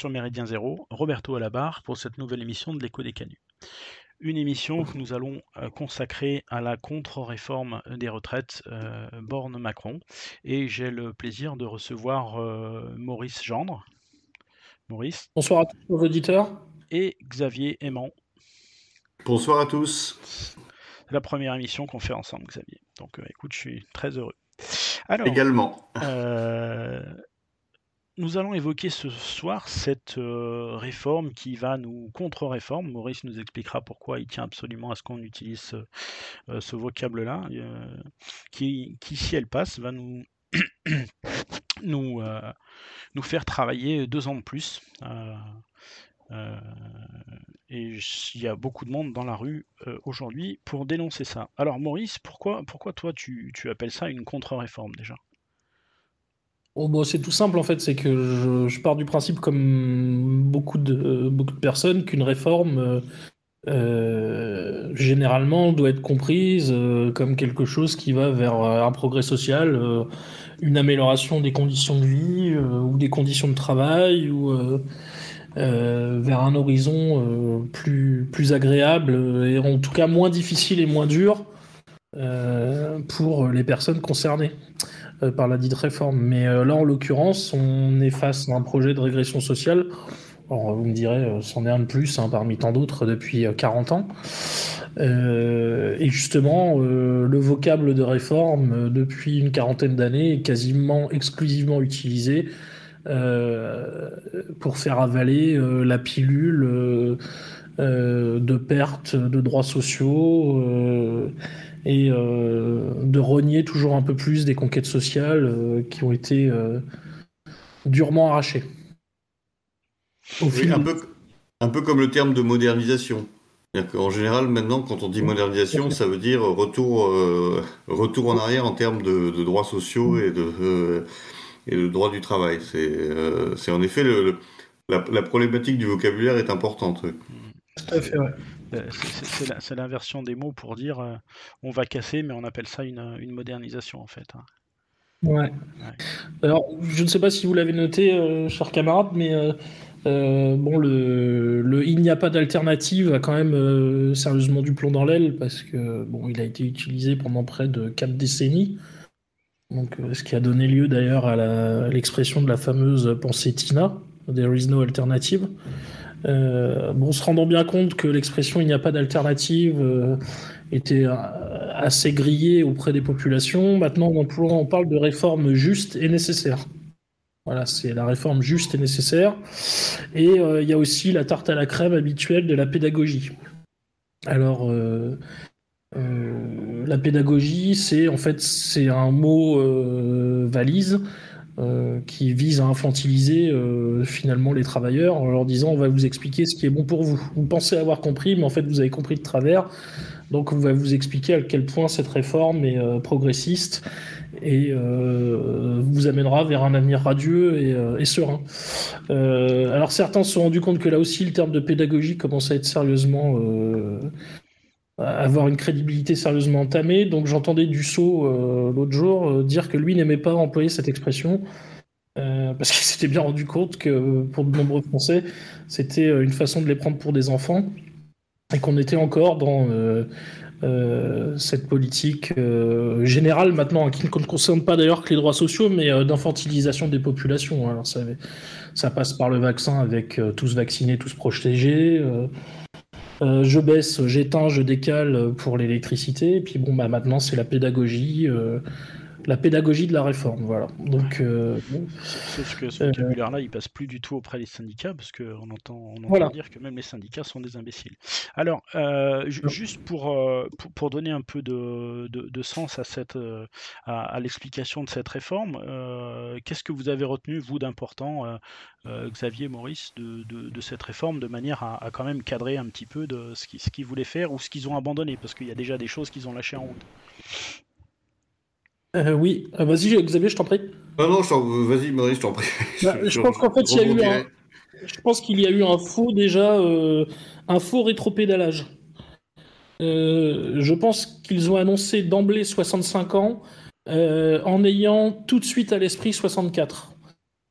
sur Méridien Zéro, Roberto à la barre pour cette nouvelle émission de l'écho des canuts. Une émission que nous allons euh, consacrer à la contre-réforme des retraites euh, Borne-Macron. Et j'ai le plaisir de recevoir euh, Maurice Gendre. Maurice. Bonsoir à tous nos auditeurs. Et Xavier Aimant. Bonsoir à tous. C'est la première émission qu'on fait ensemble, Xavier. Donc écoute, je suis très heureux. Alors, Également. Nous allons évoquer ce soir cette euh, réforme qui va nous contre-réforme. Maurice nous expliquera pourquoi il tient absolument à ce qu'on utilise ce, euh, vocable-là, euh, qui, si elle passe, va nous, faire travailler deux ans de plus. et il y a beaucoup de monde dans la rue aujourd'hui pour dénoncer ça. Alors Maurice, pourquoi, pourquoi toi tu appelles ça une contre-réforme déjà? Oh, c'est tout simple en fait, c'est que je, pars du principe, comme beaucoup de, personnes, qu'une réforme euh, euh, généralement doit être comprise euh, comme quelque chose qui va vers un progrès social, une amélioration des conditions de vie ou des conditions de travail ou vers un horizon plus agréable et en tout cas moins difficile et moins dur pour les personnes concernées. Euh, par la dite réforme. Mais euh, là, en l'occurrence, on est face à un projet de régression sociale. Alors, vous me direz, euh, c'en est un de plus hein, parmi tant d'autres depuis 40 ans. et justement, le vocable de réforme depuis une quarantaine d'années est quasiment exclusivement utilisé pour faire avaler la pilule de perte de droits sociaux et euh, de rogner toujours un peu plus des conquêtes sociales euh, qui ont été euh, durement arrachées. un, peu, un peu comme le terme de modernisation. En général, maintenant, quand on dit modernisation, ça veut dire retour, retour en arrière en termes de, droits sociaux et de, et de droits du travail. C'est en effet le, la, la, problématique du vocabulaire est importante. Tout à fait, ouais. Euh, c'est l'inversion des mots pour dire euh, on va casser, mais on appelle ça une, modernisation en fait. Hein. Ouais. Alors, je ne sais pas si vous l'avez noté, euh, chers camarades, mais bon, le, il n'y a pas d'alternative a quand même sérieusement du plomb dans l'aile parce que bon, il a été utilisé pendant près de 4 décennies. Donc, ce qui a donné lieu d'ailleurs à l'expression de la fameuse pensée Tina, There is no alternative. Euh, bon, se rendant bien compte que l'expression il n'y a pas d'alternative euh, était euh, assez grillée auprès des populations, maintenant on, parle de réforme juste et nécessaire. Voilà, c'est la réforme juste et nécessaire. Et il y a aussi la tarte à la crème habituelle de la pédagogie. Alors, la pédagogie, c'est en fait c'est un mot valise euh, qui vise à infantiliser euh, finalement les travailleurs en leur disant on va vous expliquer ce qui est bon pour vous. Vous pensez avoir compris, mais en fait vous avez compris de travers. Donc on va vous expliquer à quel point cette réforme est euh, progressiste et vous amènera vers un avenir radieux et, et serein. alors certains se sont rendus compte que là aussi le terme de pédagogie commence à être sérieusement avoir une crédibilité sérieusement entamée. Donc j'entendais Dussault euh, l'autre jour euh, dire que lui n'aimait pas employer cette expression euh, parce qu'il s'était bien rendu compte que pour de nombreux Français, c'était une façon de les prendre pour des enfants et qu'on était encore dans cette politique générale maintenant qui ne concerne pas d'ailleurs que les droits sociaux, mais d'infantilisation des populations. Alors ça, ça, passe par le vaccin avec tous vaccinés, tous protégés. Euh, je baisse, j'éteins, je décale pour l'électricité. Et puis bon, bah maintenant c'est la pédagogie, euh, la pédagogie de la réforme, voilà. Donc, euh, sauf que ce vocabulaire-là, il passe plus du tout auprès des syndicats parce qu'on entend, on entend dire que même les syndicats sont des imbéciles. Alors, juste pour, pour, donner un peu de, de, sens à cette à, l'explication de cette réforme, qu'est-ce que vous avez retenu vous d'important euh, Xavier Maurice de, de, cette réforme de manière à, quand même cadrer un petit peu de ce qu'ils ce voulaient faire ou ce qu'ils ont abandonné? Parce qu'il y a déjà des choses qu'ils ont lâchées en route. Euh, oui, euh, vas-y Xavier, je t'en prie. Non, non, vas-y Maurice, je t'en prie. Bah, je, pense qu'en fait, il y a eu un... je pense qu'il y a eu un faux déjà, un faux rétropédalage. je pense qu'ils ont annoncé d'emblée 65 ans en ayant tout de suite à l'esprit 64.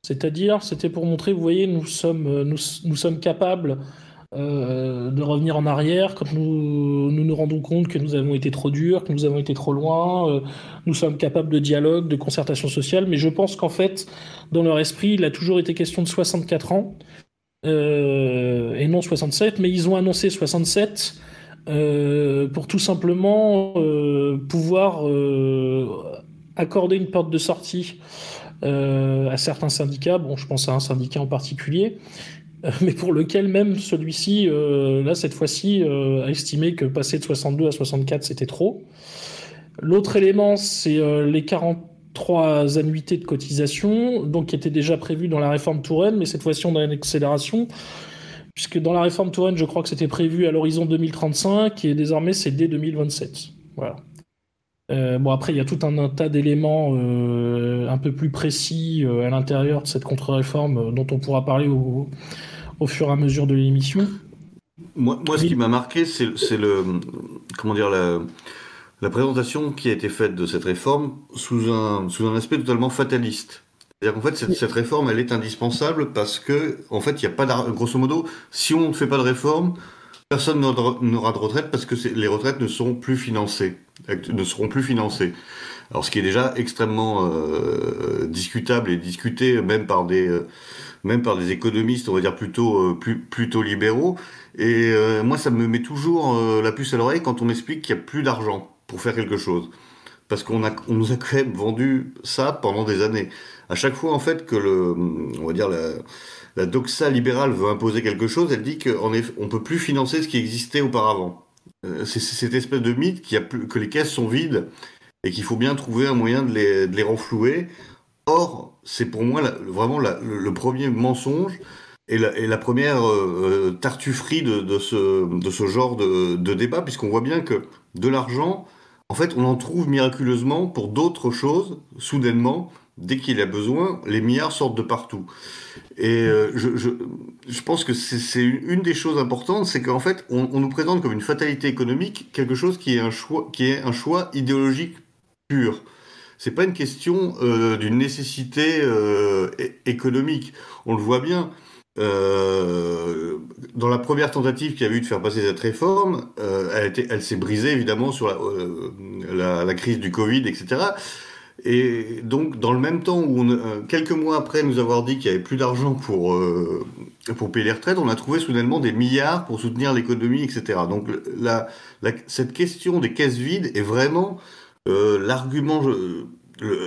C'est-à-dire, c'était pour montrer, vous voyez, nous sommes, nous, nous sommes capables euh, de revenir en arrière quand nous, nous, rendons compte que nous avons été trop durs, que nous avons été trop loin. Euh, nous sommes capables de dialogue, de concertation sociale, mais je pense qu'en fait, dans leur esprit, il a toujours été question de 64 ans euh, et non 67, mais ils ont annoncé 67 pour tout simplement pouvoir accorder une porte de sortie à certains syndicats. Bon, je pense à un syndicat en particulier mais pour lequel même celui-ci, euh, là, cette fois-ci, euh, a estimé que passer de 62 à 64, c'était trop. L'autre élément, c'est euh, les 43 annuités de cotisation, donc qui étaient déjà prévues dans la réforme Touraine, mais cette fois-ci, on a une accélération, puisque dans la réforme Touraine, je crois que c'était prévu à l'horizon 2035, et désormais, c'est dès 2027. Voilà. bon, après, il y a tout un, tas d'éléments un peu plus précis à l'intérieur de cette contre-réforme dont on pourra parler au, au fur et à mesure de l'émission. Moi, moi ce qui m'a marqué, c'est le comment dire la, la, présentation qui a été faite de cette réforme sous un sous un aspect totalement fataliste. C'est-à-dire qu'en fait, cette, cette, réforme, elle est indispensable parce que, en fait, il n'y a pas grosso modo, si on ne fait pas de réforme, personne n'aura de retraite parce que les retraites ne seront plus financées, ne seront plus financées. Alors, ce qui est déjà extrêmement euh, discutable et discuté même par des euh, même par des économistes, on va dire plutôt, euh, plutôt libéraux. Et moi, ça me met toujours la puce à l'oreille quand on m'explique qu'il n'y a plus d'argent pour faire quelque chose. Parce qu'on a, on nous a quand même vendu ça pendant des années. À chaque fois, en fait, que le, on va dire la, doxa libérale veut imposer quelque chose, elle dit qu'on ne peut plus financer ce qui existait auparavant. C'est cette espèce de mythe qui a que les caisses sont vides et qu'il faut bien trouver un moyen de les, de les renflouer. Or, c'est pour moi vraiment le, premier mensonge et la, première euh, tartufferie de, ce, genre de, débat, puisqu'on voit bien que de l'argent, en fait, on en trouve miraculeusement pour d'autres choses, soudainement, dès qu'il a besoin, les milliards sortent de partout. Et euh, je, pense que c'est une des choses importantes, c'est qu'en fait, on, on, nous présente comme une fatalité économique quelque chose qui est un choix, qui est un choix idéologique pur c'est pas une question euh, d'une nécessité euh, économique. On le voit bien. Euh, dans la première tentative qu'il y a eu de faire passer cette réforme, elle, s'est brisée évidemment sur la, crise du Covid, etc. Et donc, dans le même temps où, quelques mois après nous avoir dit qu'il n'y avait plus d'argent pour, pour payer les retraites, on a trouvé soudainement des milliards pour soutenir l'économie, etc. Donc, cette question des caisses vides est vraiment l'argument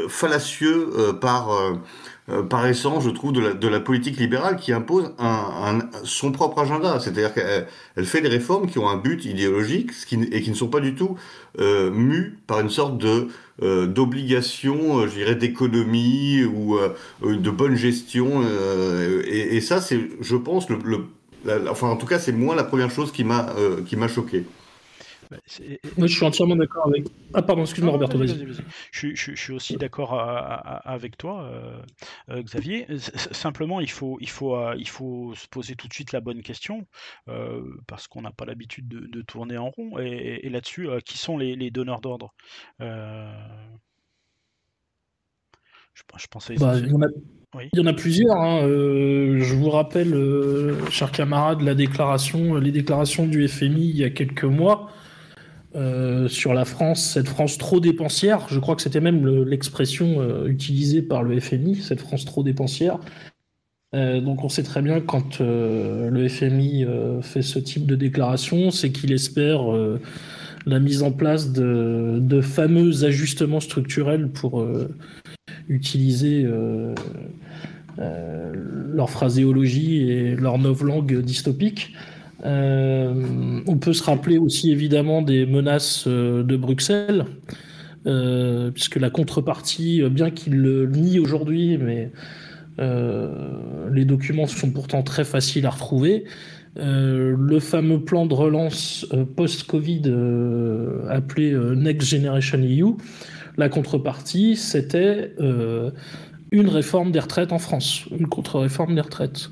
fallacieux euh, par, euh, par essence, je trouve, de la, politique libérale qui impose un, son propre agenda. C'est-à-dire qu'elle fait des réformes qui ont un but idéologique et qui ne sont pas du tout mus par une sorte de d'obligation, je dirais, d'économie ou de bonne gestion. Et, ça, c'est, je pense, le, enfin, en tout cas, c'est moi la première chose qui m'a qui m'a choqué. Bah, Moi, je suis entièrement d'accord avec. Ah, pardon, excuse-moi, Roberto, vas-y. je, suis aussi d'accord avec toi, euh, euh, Xavier. simplement, il faut, il, faut, euh, il faut se poser tout de suite la bonne question, parce qu'on n'a pas l'habitude de, tourner en rond. Et, là-dessus, qui sont les, donneurs d'ordre je, pensais. Bah, il, y en a... plusieurs. Hein. je vous rappelle, chers camarades, la déclaration, les déclarations du FMI il y a quelques mois euh, sur la France, cette France trop dépensière. Je crois que c'était même l'expression euh, utilisée par le FMI, cette France trop dépensière. Euh, donc on sait très bien quand le FMI fait ce type de déclaration, c'est qu'il espère la mise en place de, de, fameux ajustements structurels pour utiliser leur phraséologie et leur langue dystopique. Euh, on peut se rappeler aussi évidemment des menaces euh, de Bruxelles, euh, puisque la contrepartie, bien qu'il le nie aujourd'hui, mais les documents sont pourtant très faciles à retrouver. le fameux plan de relance post-Covid appelé Next Generation EU, la contrepartie, c'était une réforme des retraites en France, une contre-réforme des retraites.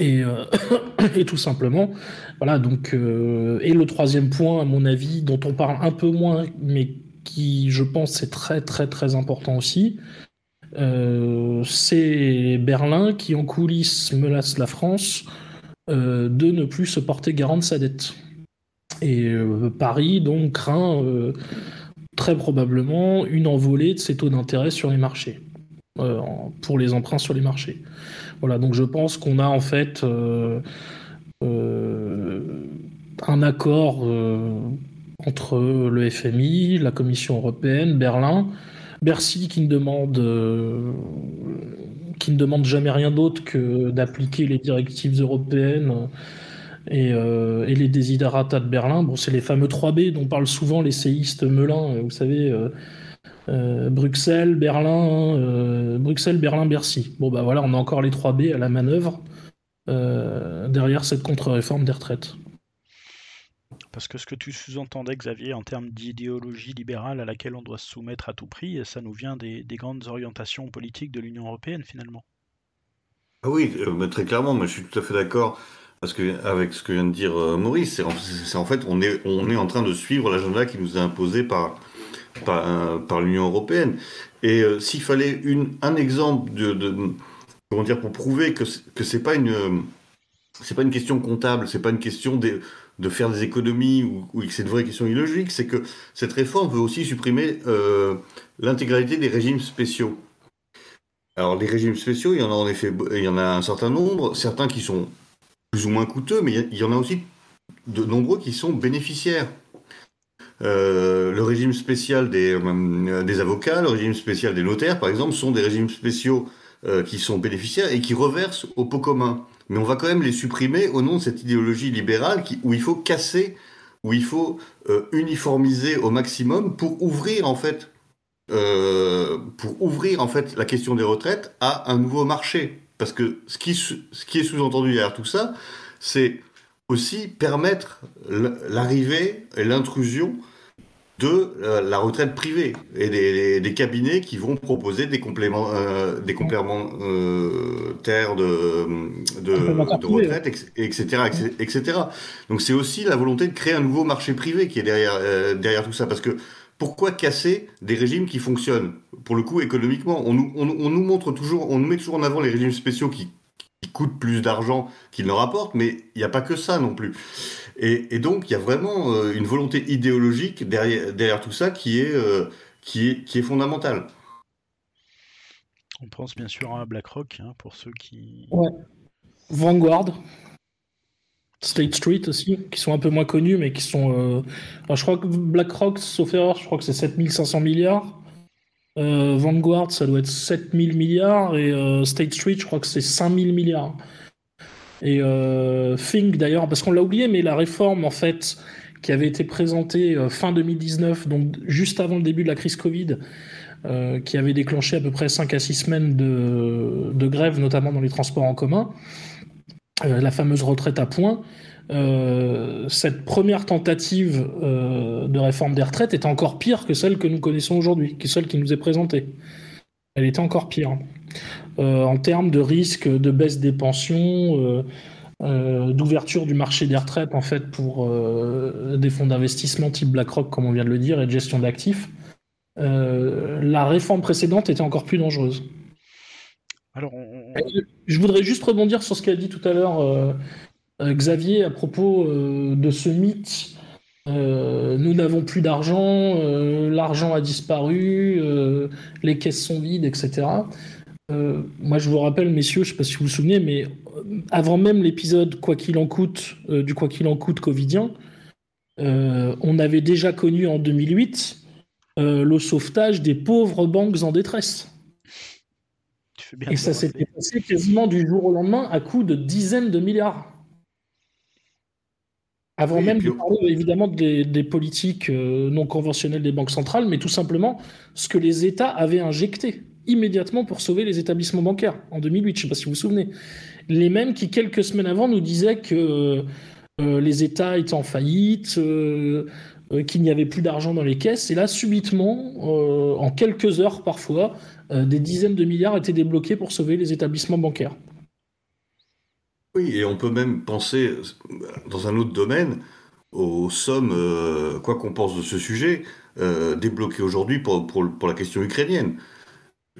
Euh, et, tout simplement, voilà, donc, euh, et le troisième point, à mon avis, dont on parle un peu moins, mais qui, je pense, est très, très, très important aussi, c'est Berlin qui en coulisses menace la France de ne plus se porter garant de sa dette. Et Paris donc craint très probablement une envolée de ses taux d'intérêt sur les marchés, pour les emprunts sur les marchés. Voilà, donc je pense qu'on a en fait un accord entre le FMI, la Commission européenne, Berlin, Bercy qui ne demande, euh, qui ne demande jamais rien d'autre que d'appliquer les directives européennes et, euh, les desiderata de Berlin. Bon, c'est les fameux 3B dont parlent souvent les séistes Melun, vous savez. Euh, Bruxelles, Berlin, Bruxelles, Berlin, Bercy. Bon bah voilà, on a encore les 3B à la manœuvre derrière cette contre-réforme des retraites. Parce que ce que tu sous-entendais, Xavier, en termes d'idéologie libérale à laquelle on doit se soumettre à tout prix, ça nous vient des, grandes orientations politiques de l'Union européenne, finalement. Ah oui, euh, très clairement, mais je suis tout à fait d'accord parce que, avec ce que vient de dire euh, Maurice. C'est en, fait, on est, on est en train de suivre l'agenda qui nous est imposé par, par, euh, l'Union européenne. Et s'il fallait un exemple pour prouver que, que c'est pas une c'est pas une question comptable, c'est pas une question de, de faire des économies ou, que c'est une vraie question illogique, c'est que cette réforme veut aussi supprimer euh, l'intégralité des régimes spéciaux. Alors les régimes spéciaux, il y en a en effet, il y en a un certain nombre, certains qui sont plus ou moins coûteux, mais il y en a aussi de nombreux qui sont bénéficiaires. Euh, le régime spécial des, euh, des, avocats, le régime spécial des notaires, par exemple, sont des régimes spéciaux qui sont bénéficiaires et qui reversent au pot commun mais on va quand même les supprimer au nom de cette idéologie libérale où il faut casser, où il faut euh, uniformiser au maximum pour ouvrir en fait, euh, pour ouvrir en fait la question des retraites à un nouveau marché. Parce que ce qui est sous-entendu derrière tout ça, c'est aussi permettre l'arrivée et l'intrusion de euh, la retraite privée et des, cabinets qui vont proposer des compléments, euh, des compléments euh, terres de, de, retraite, etc., etc. Donc c'est aussi la volonté de créer un nouveau marché privé qui est derrière, euh, derrière tout ça. Parce que pourquoi casser des régimes qui fonctionnent? Pour le coup, économiquement, on nous, on, on nous montre toujours, on nous met toujours en avant les régimes spéciaux qui, qui coûtent plus d'argent qu'ils ne rapportent, mais il n'y a pas que ça non plus. Et, donc, il y a vraiment euh, une volonté idéologique derrière, derrière tout ça qui est, euh, qui est, qui est fondamentale. On pense bien sûr à BlackRock, hein, pour ceux qui... Ouais. Vanguard. State Street aussi, qui sont un peu moins connus, mais qui sont... Euh, je crois que BlackRock, sauf erreur, je crois que c'est 7500 milliards. Vanguard, ça doit être 7000 milliards. Et State Street, je crois que c'est 5000 milliards. Et euh, Think d'ailleurs, parce qu'on l'a oublié, mais la réforme en fait qui avait été présentée euh, fin 2019, donc juste avant le début de la crise Covid, euh, qui avait déclenché à peu près 5 à 6 semaines de, de grève, notamment dans les transports en commun, euh, la fameuse retraite à points. Euh, cette première tentative de réforme des retraites était encore pire que celle que nous connaissons aujourd'hui, que celle qui nous est présentée. Elle était encore pire. Euh, en termes de risque de baisse des pensions, euh, euh, d'ouverture du marché des retraites en fait pour des fonds d'investissement type BlackRock, comme on vient de le dire, et de gestion d'actifs. la réforme précédente était encore plus dangereuse. Alors, Je voudrais juste rebondir sur ce qu'a dit tout à l'heure Xavier à propos de ce mythe. nous n'avons plus d'argent, l'argent a disparu, les caisses sont vides, etc. Euh, moi, je vous rappelle, messieurs, je ne sais pas si vous vous souvenez, mais euh, avant même l'épisode Quoi qu'il en coûte, euh, du Quoi qu'il en coûte Covidien, on avait déjà connu en 2008 le sauvetage des pauvres banques en détresse. Et ça s'était passé quasiment du jour au lendemain à coût de dizaines de milliards. Avant même de parler évidemment des, des politiques non conventionnelles des banques centrales, mais tout simplement ce que les États avaient injecté immédiatement pour sauver les établissements bancaires en 2008. Je ne sais pas si vous vous souvenez. Les mêmes qui, quelques semaines avant, nous disaient que euh, les États étaient en faillite, euh, euh, qu'il n'y avait plus d'argent dans les caisses. Et là, subitement, en quelques heures parfois, des dizaines de milliards étaient débloqués pour sauver les établissements bancaires. Oui, et on peut même penser, dans un autre domaine, aux sommes, quoi qu'on pense de ce sujet, débloquées aujourd'hui pour, pour, la question ukrainienne.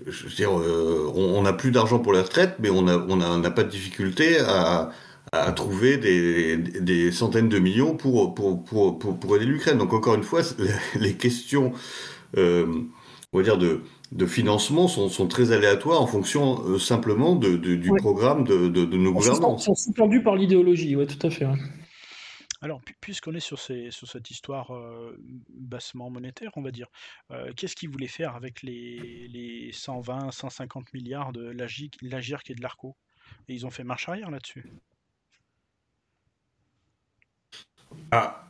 je veux dire, on n'a plus d'argent pour la retraite, mais on n'a on a, pas de difficulté à, à trouver des, des, centaines de millions pour, pour, pour, pour, aider l'Ukraine. Donc encore une fois, les questions, euh, on va dire, de, de financement sont, sont très aléatoires en fonction euh, simplement de, du programme de, de, nos gouvernants. Ils sont sous-tendus par l'idéologie, oui, tout à fait. Alors, puisqu'on est sur, ces, sur cette histoire euh, bassement monétaire, on va dire, qu'est-ce qu'ils voulaient faire avec les, les 120, 150 milliards de l'AGIRC et de l'ARCO? Et ils ont fait marche arrière là-dessus? Ah.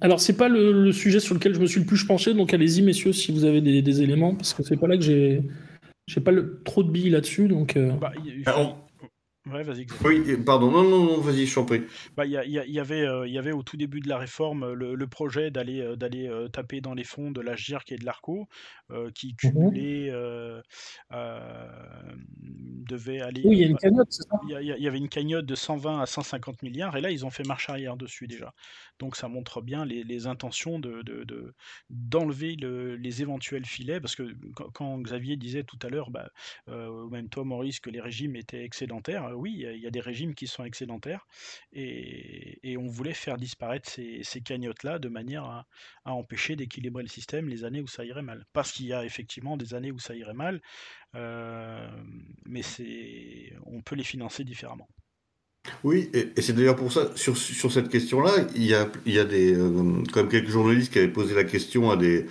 Alors, c'est pas le, sujet sur lequel je me suis le plus penché, donc allez-y, messieurs, si vous avez des, éléments, parce que c'est pas là que j'ai. J'ai pas trop de billes là-dessus, donc. Euh... Bah, vas-y. Oui, pardon, non, non, non vas-y, je t'en prie. Bah, il y, y, avait, euh, y avait au tout début de la réforme le, projet d'aller euh, d'aller euh, taper dans les fonds de la GIRC et de l'ARCO, qui mhm. cumulaient, devait aller. Oui, il y a une cagnotte, c'est ça? Il y, avait une cagnotte de 120 à 150 milliards, et là, ils ont fait marche arrière dessus déjà. Donc, ça montre bien les, intentions de d'enlever de, les éventuels filets, parce que quand, Xavier disait tout à l'heure, bah, même toi, Maurice, que les régimes étaient excédentaires, oui, il y, a des régimes qui sont excédentaires, et, on voulait faire disparaître ces, cagnottes-là de manière à, empêcher d'équilibrer le système les années où ça irait mal. Parce qu'il y a effectivement des années où ça irait mal, euh, mais on peut les financer différemment. Oui, et, c'est d'ailleurs pour ça, sur, cette question-là, il y a, il y des, euh, quand même quelques journalistes qui avaient posé la question à des,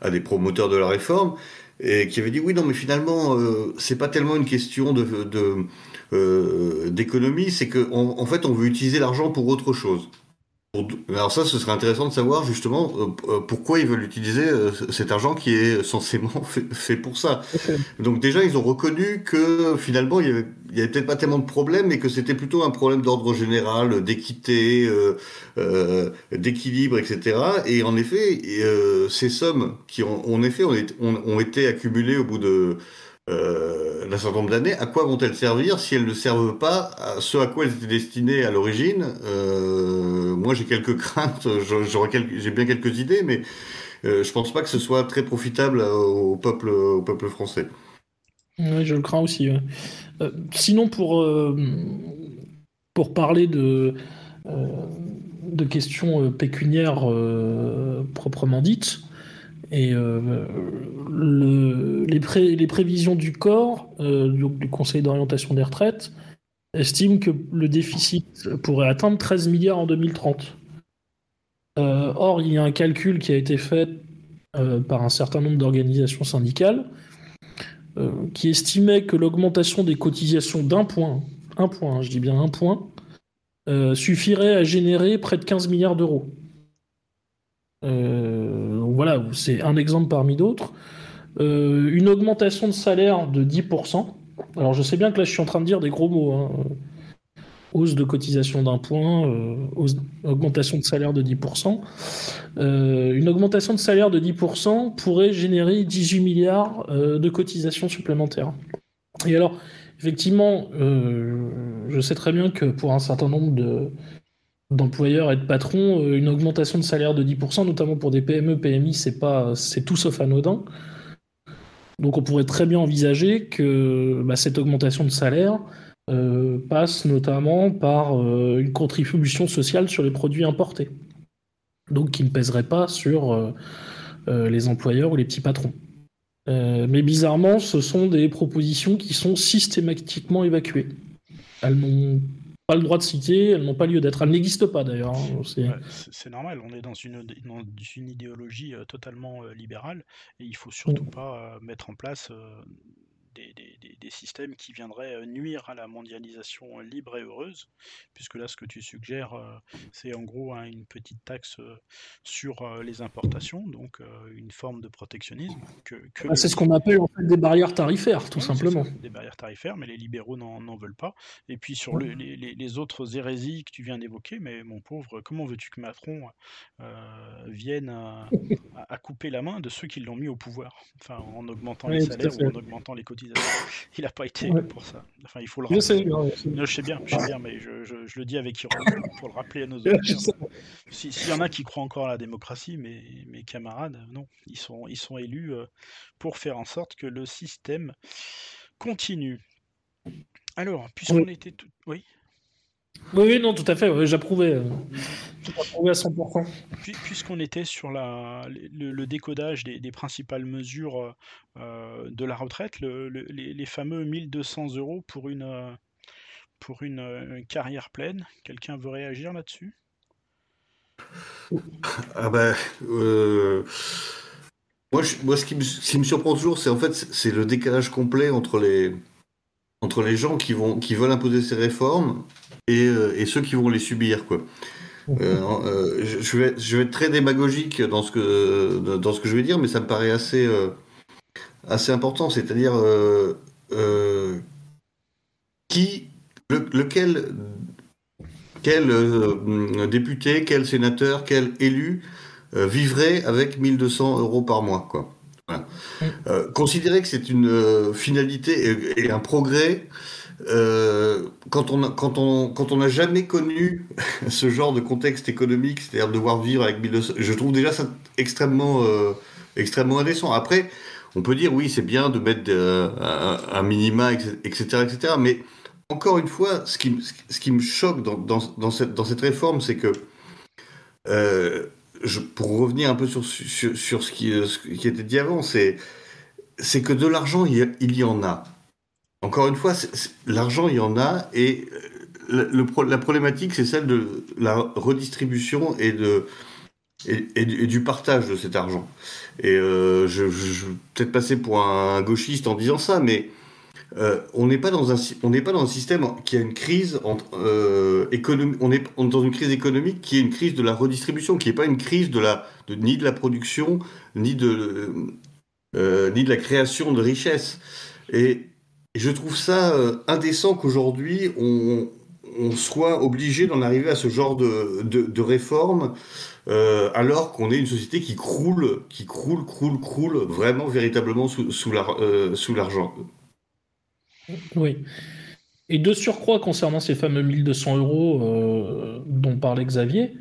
à des promoteurs de la réforme, et qui avaient dit oui, non, mais finalement, euh, c'est pas tellement une question de, euh, d'économie, c'est qu'en en fait, on veut utiliser l'argent pour autre chose. Alors ça, ce serait intéressant de savoir justement euh, euh, pourquoi ils veulent utiliser cet argent qui est censément fait, pour ça. Donc déjà, ils ont reconnu que finalement, il y avait, avait peut-être pas tellement de problèmes, mais que c'était plutôt un problème d'ordre général, d'équité, d'équilibre, etc. Et en effet, ces sommes qui ont, en effet ont, ont été accumulées au bout de euh, d'un certain nombre d'années, à quoi vont-elles servir si elles ne servent pas à ce à quoi elles étaient destinées à l'origine? Euh, Moi, j'ai quelques craintes, j'ai bien quelques idées, mais euh, je pense pas que ce soit très profitable au peuple, français. Oui, je le crains aussi. Euh, sinon, pour, pour parler de, de questions pécuniaires proprement dites, et euh, les, prévisions du corps, euh, du, Conseil d'orientation des retraites, estiment que le déficit pourrait atteindre 13 milliards en 2030. Euh, or, il y a un calcul qui a été fait par un certain nombre d'organisations syndicales qui estimait que l'augmentation des cotisations d'un point, un point, hein, je dis bien un point, suffirait à générer près de 15 milliards d'euros. Euh, voilà, c'est un exemple parmi d'autres. Euh, une augmentation de salaire de 10%. Alors je sais bien que là je suis en train de dire des gros mots. Hein. Hausse de cotisation d'un point, euh, augmentation de salaire de 10%. une augmentation de salaire de 10% pourrait générer 18 milliards de cotisations supplémentaires. Et alors, effectivement, je sais très bien que pour un certain nombre de, d'employeurs et de patrons, euh, une augmentation de salaire de 10%, notamment pour des PME, PMI, c'est pas, c'est tout sauf anodin. Donc on pourrait très bien envisager que bah, cette augmentation de salaire euh, passe notamment par euh, une contribution sociale sur les produits importés. Donc qui ne pèserait pas sur les employeurs ou les petits patrons. mais bizarrement, ce sont des propositions qui sont systématiquement évacuées. Elles n'ont le droit de citer, elles n'ont pas lieu d'être. Elles n'existent pas d'ailleurs. Hein, c'est normal, on est dans une, une idéologie euh, totalement euh, libérale et il faut surtout mm. pas euh, mettre en place des, systèmes qui viendraient euh, nuire à la mondialisation libre et heureuse, puisque là, ce que tu suggères, euh, c'est en gros hein, une petite taxe euh, sur les importations, donc une forme de protectionnisme. Que, ah, c'est ce qu'on appelle en fait des barrières tarifaires, tout simplement. des barrières tarifaires, mais les libéraux n'en veulent pas. Et puis sur les, autres hérésies que tu viens d'évoquer, mais mon pauvre, comment veux-tu que Macron vienne à, couper la main de ceux qui l'ont mis au pouvoir, enfin en augmentant les salaires ou en augmentant les cotisations cotisation. Il n'a pas été élu pour ça. Enfin, il faut le rappeler. Je sais, je sais bien, je sais bien, mais je, je, le dis avec ironie pour le rappeler à nos auditeurs. S'il y en a qui croient encore à la démocratie, mes, mes camarades, non, ils sont, ils sont élus euh, pour faire en sorte que le système continue. Alors, puisqu'on était tout... Oui oui, non, tout à fait, j'approuvais. Euh, j'approuvais à 100%. Puisqu'on était sur la, le, décodage des, principales mesures euh, de la retraite, les, fameux 1200 euros pour une, euh, pour une, carrière pleine, quelqu'un veut réagir là-dessus? Ah ben. Moi, moi ce, qui me, ce, qui me, surprend toujours, c'est en fait c'est le décalage complet entre les, entre les gens qui, vont, qui veulent imposer ces réformes euh, et, ceux qui vont les subir. Quoi. Euh, euh, je, vais, je vais être très démagogique dans ce que, dans ce que je vais dire, mais ça me paraît assez, assez important. C'est-à-dire, qui, lequel quel député, quel sénateur, quel élu vivrait avec 1200 euros par mois quoi. Considérer que c'est une finalité et, un progrès euh, quand on quand on quand on n'a jamais connu ce genre de contexte économique, c'est-à-dire devoir vivre avec 1200, je trouve déjà ça extrêmement euh, extrêmement indécent. Après, on peut dire oui, c'est bien de mettre euh, un, minima, etc., etc. Mais encore une fois, ce qui ce qui me choque dans, dans, dans cette dans cette réforme, c'est que pour revenir un peu sur, sur, ce, qui, ce qui était dit avant, c'est que de l'argent il, y en a encore une fois, l'argent, il y en a, et euh, la problématique, c'est celle de la redistribution et, de, et, du partage de cet argent. Et euh, je, vais peut-être passer pour un gauchiste en disant ça, mais euh, on n'est pas dans un on n'est pas dans un système qui a une crise euh, on est, dans une crise économique qui est une crise de la redistribution, qui n'est pas une crise de la de, ni de la production ni de euh, ni de la création de richesses. Et je trouve ça indécent qu'aujourd'hui, on, soit obligé d'en arriver à ce genre de, de, réforme, alors qu'on est une société qui croule, qui croule, croule, croule, vraiment, véritablement sous, sous l'argent. Oui. Et de surcroît, concernant ces fameux 1200 euros dont parlait Xavier,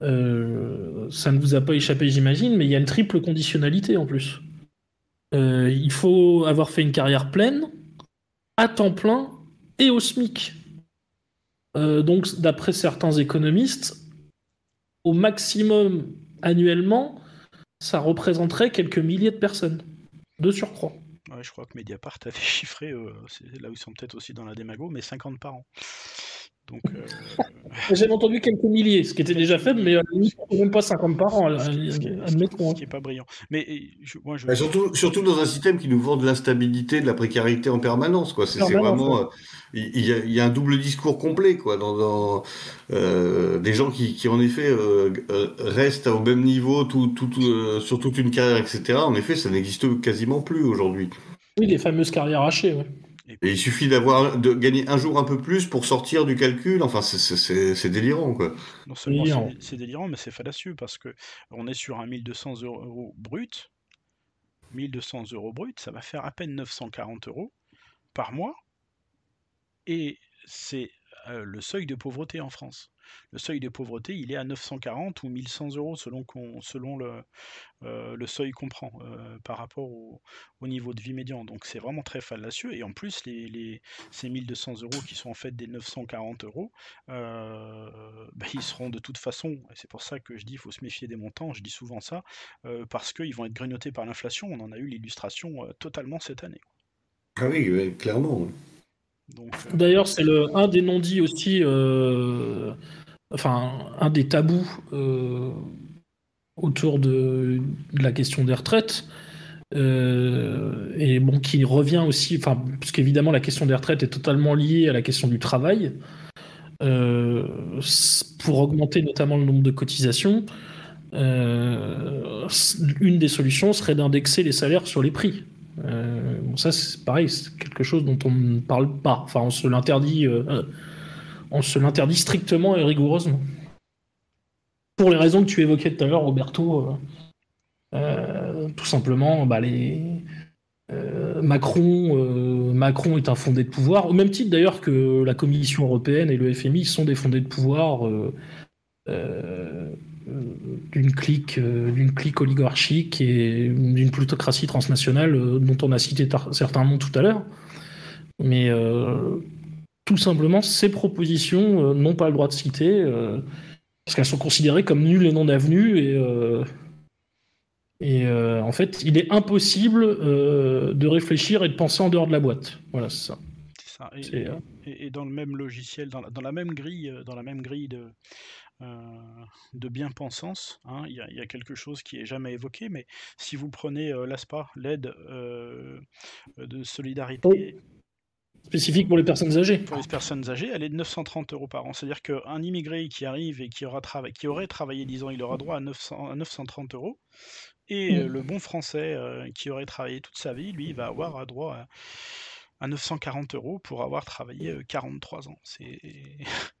ça ne vous a pas échappé, j'imagine, mais il y a une triple conditionnalité en plus. il faut avoir fait une carrière pleine, à temps plein et au SMIC. Euh, donc, d'après certains économistes, au maximum annuellement, ça représenterait quelques milliers de personnes de surcroît. Je crois que Mediapart avait chiffré, euh, là où ils sont peut-être aussi dans la démago, mais 50 par an. Donc, euh, J'ai entendu quelques milliers, ce qui était déjà faible, mais même pas 50 par an, admettons. Ce qui n'est pas brillant. Mais moi, je... Bah, surtout, surtout dans un système qui nous vend de l'instabilité, de la précarité en permanence. Quoi. C'est, vraiment. Euh, il y, a, un double discours complet, quoi, dans, euh, des gens qui, qui en effet, restent au même niveau tout, tout, sur toute une carrière, etc. En effet, ça n'existe quasiment plus aujourd'hui. Oui, les fameuses carrières hachées, ouais. Et il suffit d'avoir de gagner un jour un peu plus pour sortir du calcul. Enfin, c'est délirant, quoi. Non seulement c'est délirant, mais c'est fallacieux parce que on est sur un 1200 euros brut. 1200 euros brut, ça va faire à peine 940 euros par mois. Et c'est le seuil de pauvreté en France. Le seuil de pauvreté, il est à 940 ou 1100 euros selon, selon le, le seuil qu'on prend par rapport au, niveau de vie médian. Donc c'est vraiment très fallacieux. Et en plus, les, ces 1200 euros qui sont en fait des 940 euros, bah, ils seront de toute façon, et c'est pour ça que je dis qu'il faut se méfier des montants, je dis souvent ça, parce qu'ils vont être grignotés par l'inflation. On en a eu l'illustration totalement cette année. Ah oui, clairement. Euh, D'ailleurs, c'est un des non-dits aussi, euh, enfin un des tabous euh, autour de, la question des retraites. et bon, qui revient aussi, enfin, puisqu'évidemment la question des retraites est totalement liée à la question du travail, pour augmenter notamment le nombre de cotisations, une des solutions serait d'indexer les salaires sur les prix. Euh, ça, c'est pareil, c'est quelque chose dont on ne parle pas. Enfin, on se l'interdit, euh, on se l'interdit strictement et rigoureusement. Pour les raisons que tu évoquais tout à l'heure, Roberto, euh, tout simplement, bah, Macron, Macron est un fondé de pouvoir, au même titre d'ailleurs que la Commission européenne et le FMI sont des fondés de pouvoir d'une clique, d'une clique oligarchique et d'une plutocratie transnationale dont on a cité certains noms tout à l'heure. Mais tout simplement, ces propositions n'ont pas le droit de citer parce qu'elles sont considérées comme nulles et non avenues et et euh, en fait, il est impossible euh, de réfléchir et de penser en dehors de la boîte. Voilà, c'est ça. ça. Euh, et, dans le même logiciel, dans la, même grille, dans la même grille de, de bien-pensance, hein, il y, a quelque chose qui est jamais évoqué, mais si vous prenez l'ASPA, l'aide de solidarité. Spécifique pour les personnes âgées. Pour les personnes âgées, elle est de 930 euros par an. C'est-à-dire qu'un immigré qui arrive et qui, aura qui aurait travaillé 10 ans, il aura droit à, 900, à 930 euros. Et mmh. le bon français qui aurait travaillé toute sa vie, lui, il va avoir droit à, 940 euros pour avoir travaillé 43 ans. C'est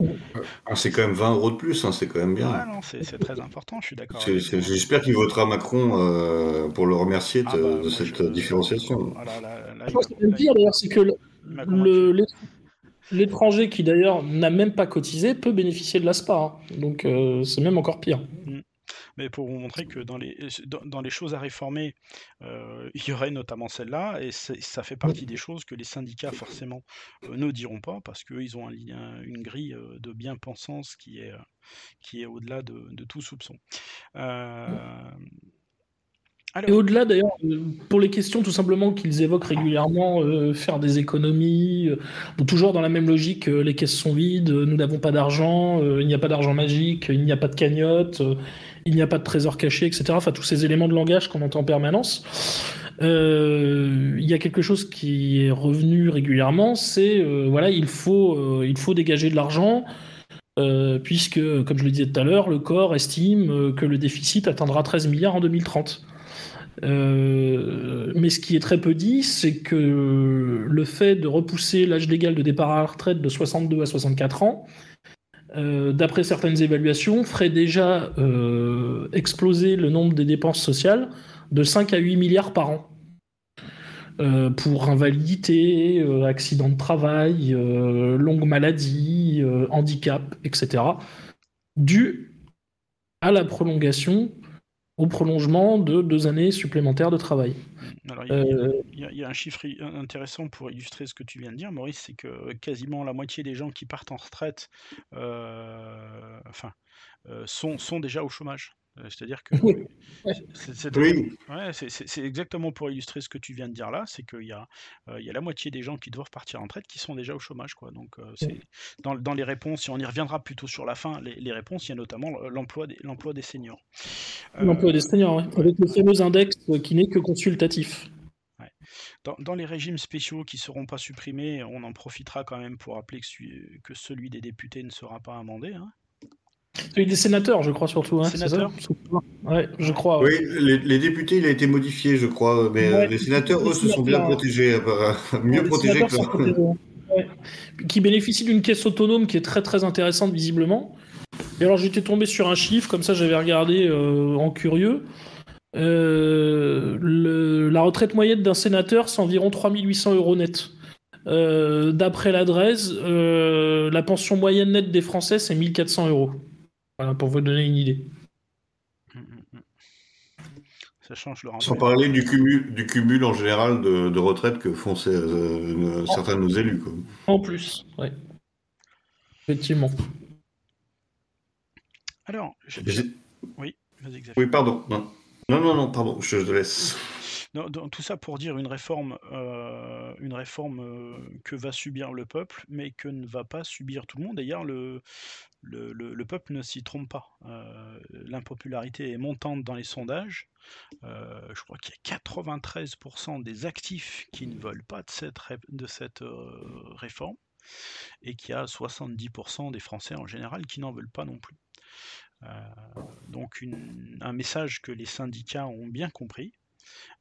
ah, quand même 20 euros de plus, hein, c'est quand même bien. c'est très important, je suis d'accord. J'espère qu'il votera Macron pour le remercier de, ah bah, cette différenciation. je pense que le pire d'ailleurs, c'est que l'étranger qui d'ailleurs n'a même pas cotisé peut bénéficier de l'ASPA. Hein. Donc c'est même encore pire. Mmh mais pour vous montrer que dans les, dans, les choses à réformer, euh, il y aurait notamment celle-là, et ça fait partie des choses que les syndicats forcément euh, ne diront pas, parce qu'ils ont un, une grille euh, de bien-pensance qui est, qui est au-delà de, tout soupçon. Et au-delà d'ailleurs, pour les questions tout simplement qu'ils évoquent régulièrement, faire des économies, toujours dans la même logique, les caisses sont vides, nous n'avons pas d'argent, il n'y a pas d'argent magique, il n'y a pas de cagnotte, il n'y a pas de trésor caché, etc. Enfin, tous ces éléments de langage qu'on entend en permanence. Euh, il y a quelque chose qui est revenu régulièrement, c'est euh, voilà, il faut, euh, il faut dégager de l'argent, puisque, comme je le disais tout à l'heure, le corps estime que le déficit atteindra 13 milliards en 2030. mais ce qui est très peu dit, c'est que le fait de repousser l'âge légal de départ à la retraite de 62 à 64 ans, euh, d'après certaines évaluations, ferait déjà euh, exploser le nombre des dépenses sociales de 5 à 8 milliards par an. Euh, pour invalidité, accident de travail, longue maladie, handicap, etc. dû à la prolongation au prolongement de deux années supplémentaires de travail. il, y a, un chiffre intéressant pour illustrer ce que tu viens de dire, Maurice, c'est que quasiment la moitié des gens qui partent en retraite euh, enfin, euh, sont, sont déjà au chômage. Euh, c'est-à-dire que c'est exactement pour illustrer ce que tu viens de dire là, c'est qu'il y, a, il y a la moitié des gens qui doivent partir en retraite qui sont déjà au chômage. Quoi. Donc, dans, dans, les réponses, et on y reviendra plutôt sur la fin, les, réponses, il y a notamment l'emploi des, des seniors. L'emploi des seniors, oui. avec le fameux index qui n'est que consultatif. Dans, dans, les régimes spéciaux qui ne seront pas supprimés, on en profitera quand même pour rappeler que, que celui des députés ne sera pas amendé. Hein. Celui des sénateurs, je crois surtout. Hein, sénateurs Ouais, je crois. Oui, les, députés, il a été modifié, je crois. Mais euh, les sénateurs, eux, se sont bien protégés, mieux protégés que Qui bénéficient d'une caisse autonome qui est très très intéressante, visiblement. Et alors, j'étais tombé sur un chiffre, comme ça, j'avais regardé euh, en curieux. Euh, la retraite moyenne d'un sénateur, c'est environ 3800 euros net. D'après l'adresse, la pension moyenne nette des Français, c'est 1400 euros pour vous donner une idée. Ça change le Sans parler du cumul, du cumul en général de, retraite que font euh, certains de nos élus. En plus, oui. Effectivement. Alors, oui, Oui, pardon. Non. non, non, non, pardon, je te laisse. tout ça pour dire une réforme, euh, une réforme euh, que va subir le peuple, mais que ne va pas subir tout le monde. D'ailleurs, le, le, peuple ne s'y trompe pas. Euh, l'impopularité est montante dans les sondages. Euh, je crois qu'il y a 93% des actifs qui ne veulent pas de cette, de cette euh, réforme et qu'il y a 70% des Français en général qui n'en veulent pas non plus. donc un message que les syndicats ont bien compris.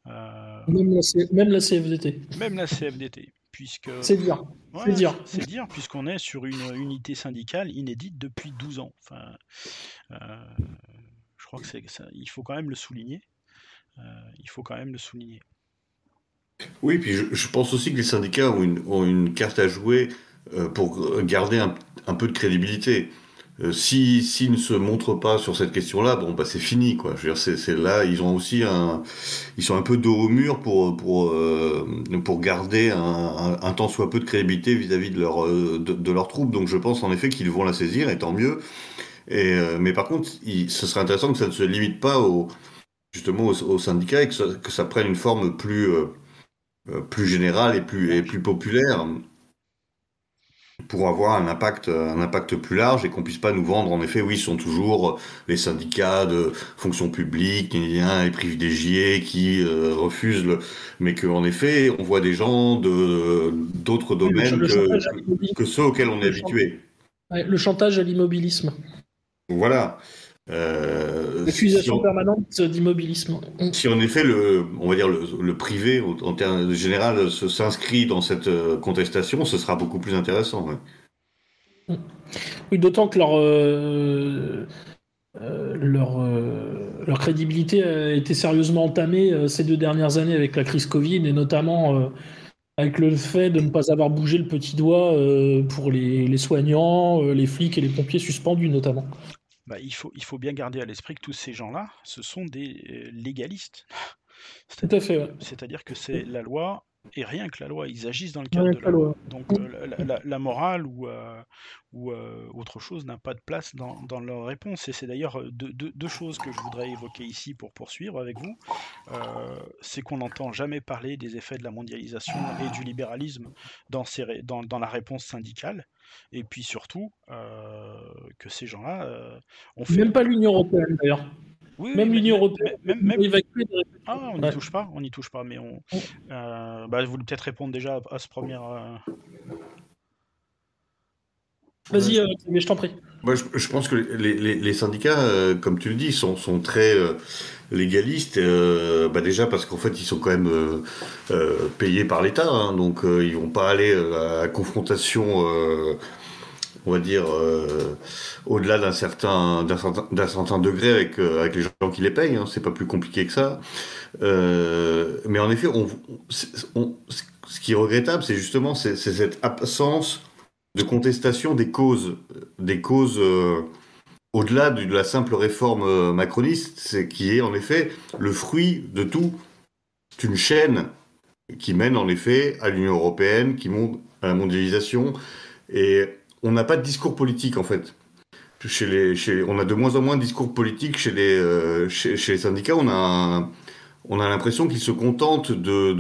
même, la CFDT. Même la CFDT puisque c'est dire, c'est dire, c'est dire, puisqu'on est sur une unité syndicale inédite depuis 12 ans. Enfin, euh, je crois que c'est, il faut quand même le souligner. Euh, il faut quand même le souligner. Oui, puis je, pense aussi que les syndicats ont une, ont une carte à jouer pour garder un, un, peu de crédibilité. Euh, si s'ils ne se montrent pas sur cette question-là, bon bah c'est fini quoi. Je veux dire, c'est là ils ont aussi un, ils sont un peu dos au mur pour pour euh, pour garder un, un, tant soit peu de crédibilité vis-à-vis de leur euh, de, leur troupe. Donc je pense en effet qu'ils vont la saisir et tant mieux. Et mais par contre, ce serait intéressant que ça ne se limite pas au justement aux, syndicats et que ça, que ça, prenne une forme plus plus générale et plus et plus populaire pour avoir un impact, un impact plus large et qu'on puisse pas nous vendre en effet, oui, ce sont toujours les syndicats de fonction publique, les privilégiés qui euh, refusent, le... mais qu'en effet, on voit des gens de d'autres domaines que, ceux auxquels on est habitué. le chantage à l'immobilisme. Voilà. Euh, L'accusation permanente d'immobilisme. Si en effet le, on va dire le, privé en termes général s'inscrit dans cette euh, contestation, ce sera beaucoup plus intéressant. Oui, d'autant que leur euh, leur, leur crédibilité a été sérieusement entamée ces deux dernières années avec la crise Covid et notamment avec le fait de ne pas avoir bougé le petit doigt pour les, les soignants, les flics et les pompiers suspendus notamment. Bah, il, faut, il faut bien garder à l'esprit que tous ces gens-là, ce sont des euh, légalistes. C'est-à-dire que c'est la loi et rien que la loi, ils agissent dans le cadre de la loi. Donc euh, la, morale ou, euh, ou autre chose n'a pas de place dans, dans leur réponse. Et c'est d'ailleurs deux, choses que je voudrais évoquer ici pour poursuivre avec vous. c'est qu'on n'entend jamais parler des effets de la mondialisation et du libéralisme dans, ces, dans, dans la réponse syndicale. Et puis surtout, euh, que ces gens-là euh, ont fait. Même pas l'Union Européenne d'ailleurs. Oui, même l'Union Européenne. Même, même, ah, on n'y touche pas, on n'y touche pas, mais on. Euh, bah, vous voulez peut-être répondre déjà à, ce premier. Vas-y, mais je t'en prie. Moi, je, pense que les, les, syndicats, comme tu le dis, sont, sont très légalistes. Euh, bah déjà parce qu'en fait ils sont quand même euh, euh, payés par l'État, hein, donc ils vont pas aller à la confrontation, on va dire au-delà d'un certain certain, degré avec avec les gens qui les payent. Hein, c'est pas plus compliqué que ça. mais en effet, ce qui est regrettable, c'est justement c'est cette absence de contestation des causes, des causes au-delà de la simple réforme euh, macroniste, c'est qui est en effet le fruit de tout. Une chaîne qui mène en effet à l'Union européenne, qui monte à la mondialisation, et on n'a pas de discours politique en fait. Chez les, on a de moins en moins de discours politiques chez les, euh, chez, les syndicats. On a, on a l'impression qu'ils se contentent de,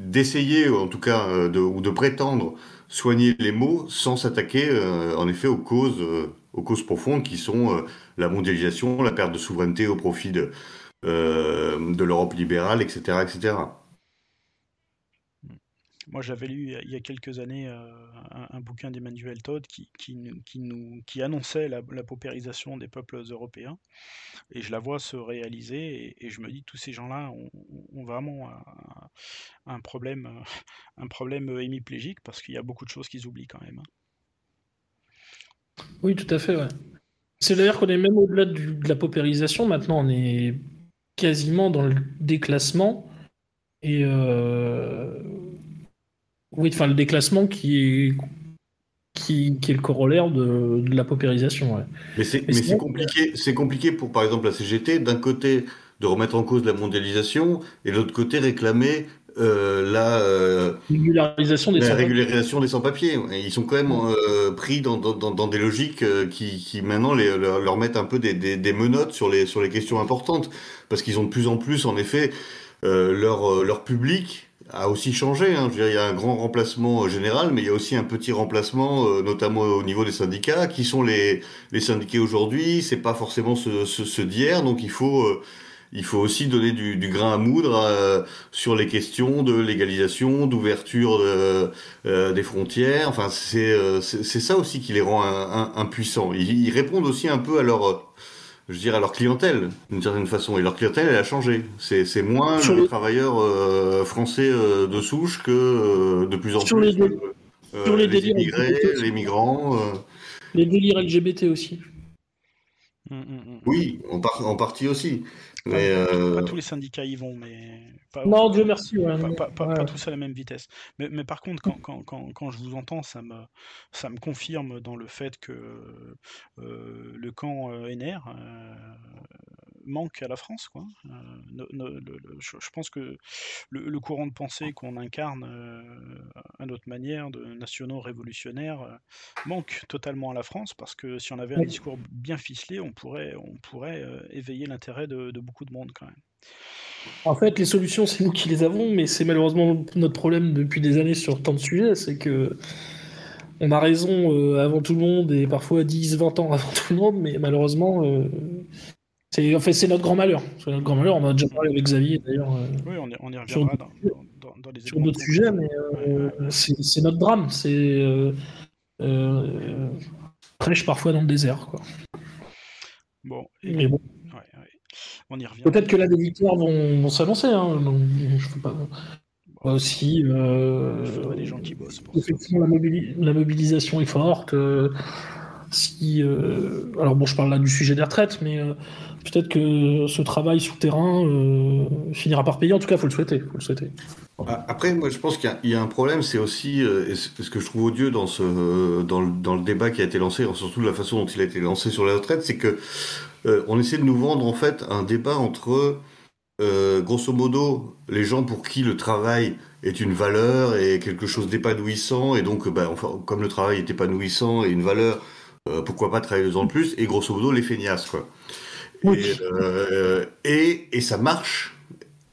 d'essayer, en tout cas, euh, de, ou de prétendre soigner les mots sans s'attaquer, en effet, aux causes aux causes profondes qui sont euh, la mondialisation, la perte de souveraineté au profit de, euh, de l'Europe libérale, etc. etc. Moi, j'avais lu il y a quelques années euh, un, bouquin d'Emmanuel Todd qui, qui, qui, nous, qui annonçait la, paupérisation des peuples européens. Et je la vois se réaliser. Et, je me dis, tous ces gens-là ont, vraiment un, problème, un problème hémiplégique parce qu'il y a beaucoup de choses qu'ils oublient quand même. Hein. Oui, tout à fait, ouais. C'est d'ailleurs qu'on est même au-delà de la paupérisation. Maintenant, on est quasiment dans le déclassement. Et euh, oui, enfin, le déclassement qui est, qui, est le corollaire de, la paupérisation. Ouais. Mais c'est compliqué, c'est compliqué pour, par exemple, la CGT, d'un côté, de remettre en cause la mondialisation, et de l'autre côté, réclamer euh, la euh, régularisation des régularisation des sans-papiers. Ils sont quand même euh, pris dans, dans, dans, des logiques qui, qui maintenant les, leur, mettent un peu des, des, des, menottes sur les, sur les questions importantes, parce qu'ils ont de plus en plus, en effet, leur, leur public a aussi changé. Hein. Je veux dire, il y a un grand remplacement général, mais il y a aussi un petit remplacement, notamment au niveau des syndicats. Qui sont les, les syndiqués aujourd'hui? C'est pas forcément ceux, ceux d'hier, donc il faut il faut aussi donner du, grain à moudre euh, sur les questions de légalisation, d'ouverture euh, euh, des frontières. Enfin, c'est c'est ça aussi qui les rend impuissants. Ils, répondent aussi un peu à leur je dirais à leur clientèle d'une certaine façon. Et leur clientèle elle a changé. C'est moins les travailleurs français de souche que de plus en sur plus les, les, immigrés les migrants les délires LGBT aussi. Mmh, mmh, oui, en, en, partie aussi. Mais pas, tous les syndicats y vont, mais non, Dieu merci. pas, tous à la même vitesse. Mais, par contre, quand, je vous entends, ça me, ça me confirme dans le fait que euh, le camp euh, NR euh, manque à la France. Quoi. je, pense que le, courant de pensée qu'on incarne à notre manière de nationaux révolutionnaires manque totalement à la France parce que si on avait un discours bien ficelé, on pourrait, on pourrait éveiller l'intérêt de, de beaucoup de monde quand même. En fait, les solutions, c'est nous qui les avons, mais c'est malheureusement notre problème depuis des années sur tant de sujets, c'est que on a raison euh, avant tout le monde et parfois 10, 20 ans avant tout le monde, mais malheureusement, euh, c'est en fait, c'est notre grand malheur. C'est notre grand malheur. On a déjà parlé avec Xavier d'ailleurs. Euh, oui, on, y reviendra sur, dans, dans, les sur d'autres sujets, mais c'est notre drame. C'est prêche parfois dans le désert, quoi. Bon, mais bon. On y revient. Peut-être que là, des victoires vont, s'annoncer. Hein. Je peux pas. Aussi, euh, des gens qui bossent. effectivement, la, mobilisation est forte. Euh, si, euh, alors bon, je parle là du sujet des retraites, mais peut-être que ce travail souterrain finira par payer. En tout cas, faut le souhaiter. Faut le souhaiter. Après, moi, je pense qu'il y, a un problème, c'est aussi ce que je trouve odieux dans ce dans le, dans le, débat qui a été lancé, surtout la façon dont il a été lancé sur la retraite, c'est que euh, on essaie de nous vendre en fait un débat entre, euh, grosso modo, les gens pour qui le travail est une valeur et quelque chose d'épanouissant, et donc, enfin, comme le travail est épanouissant et une valeur, euh, pourquoi pas travailler deux ans de plus, et grosso modo, les feignasses, quoi. Et, et, ça marche,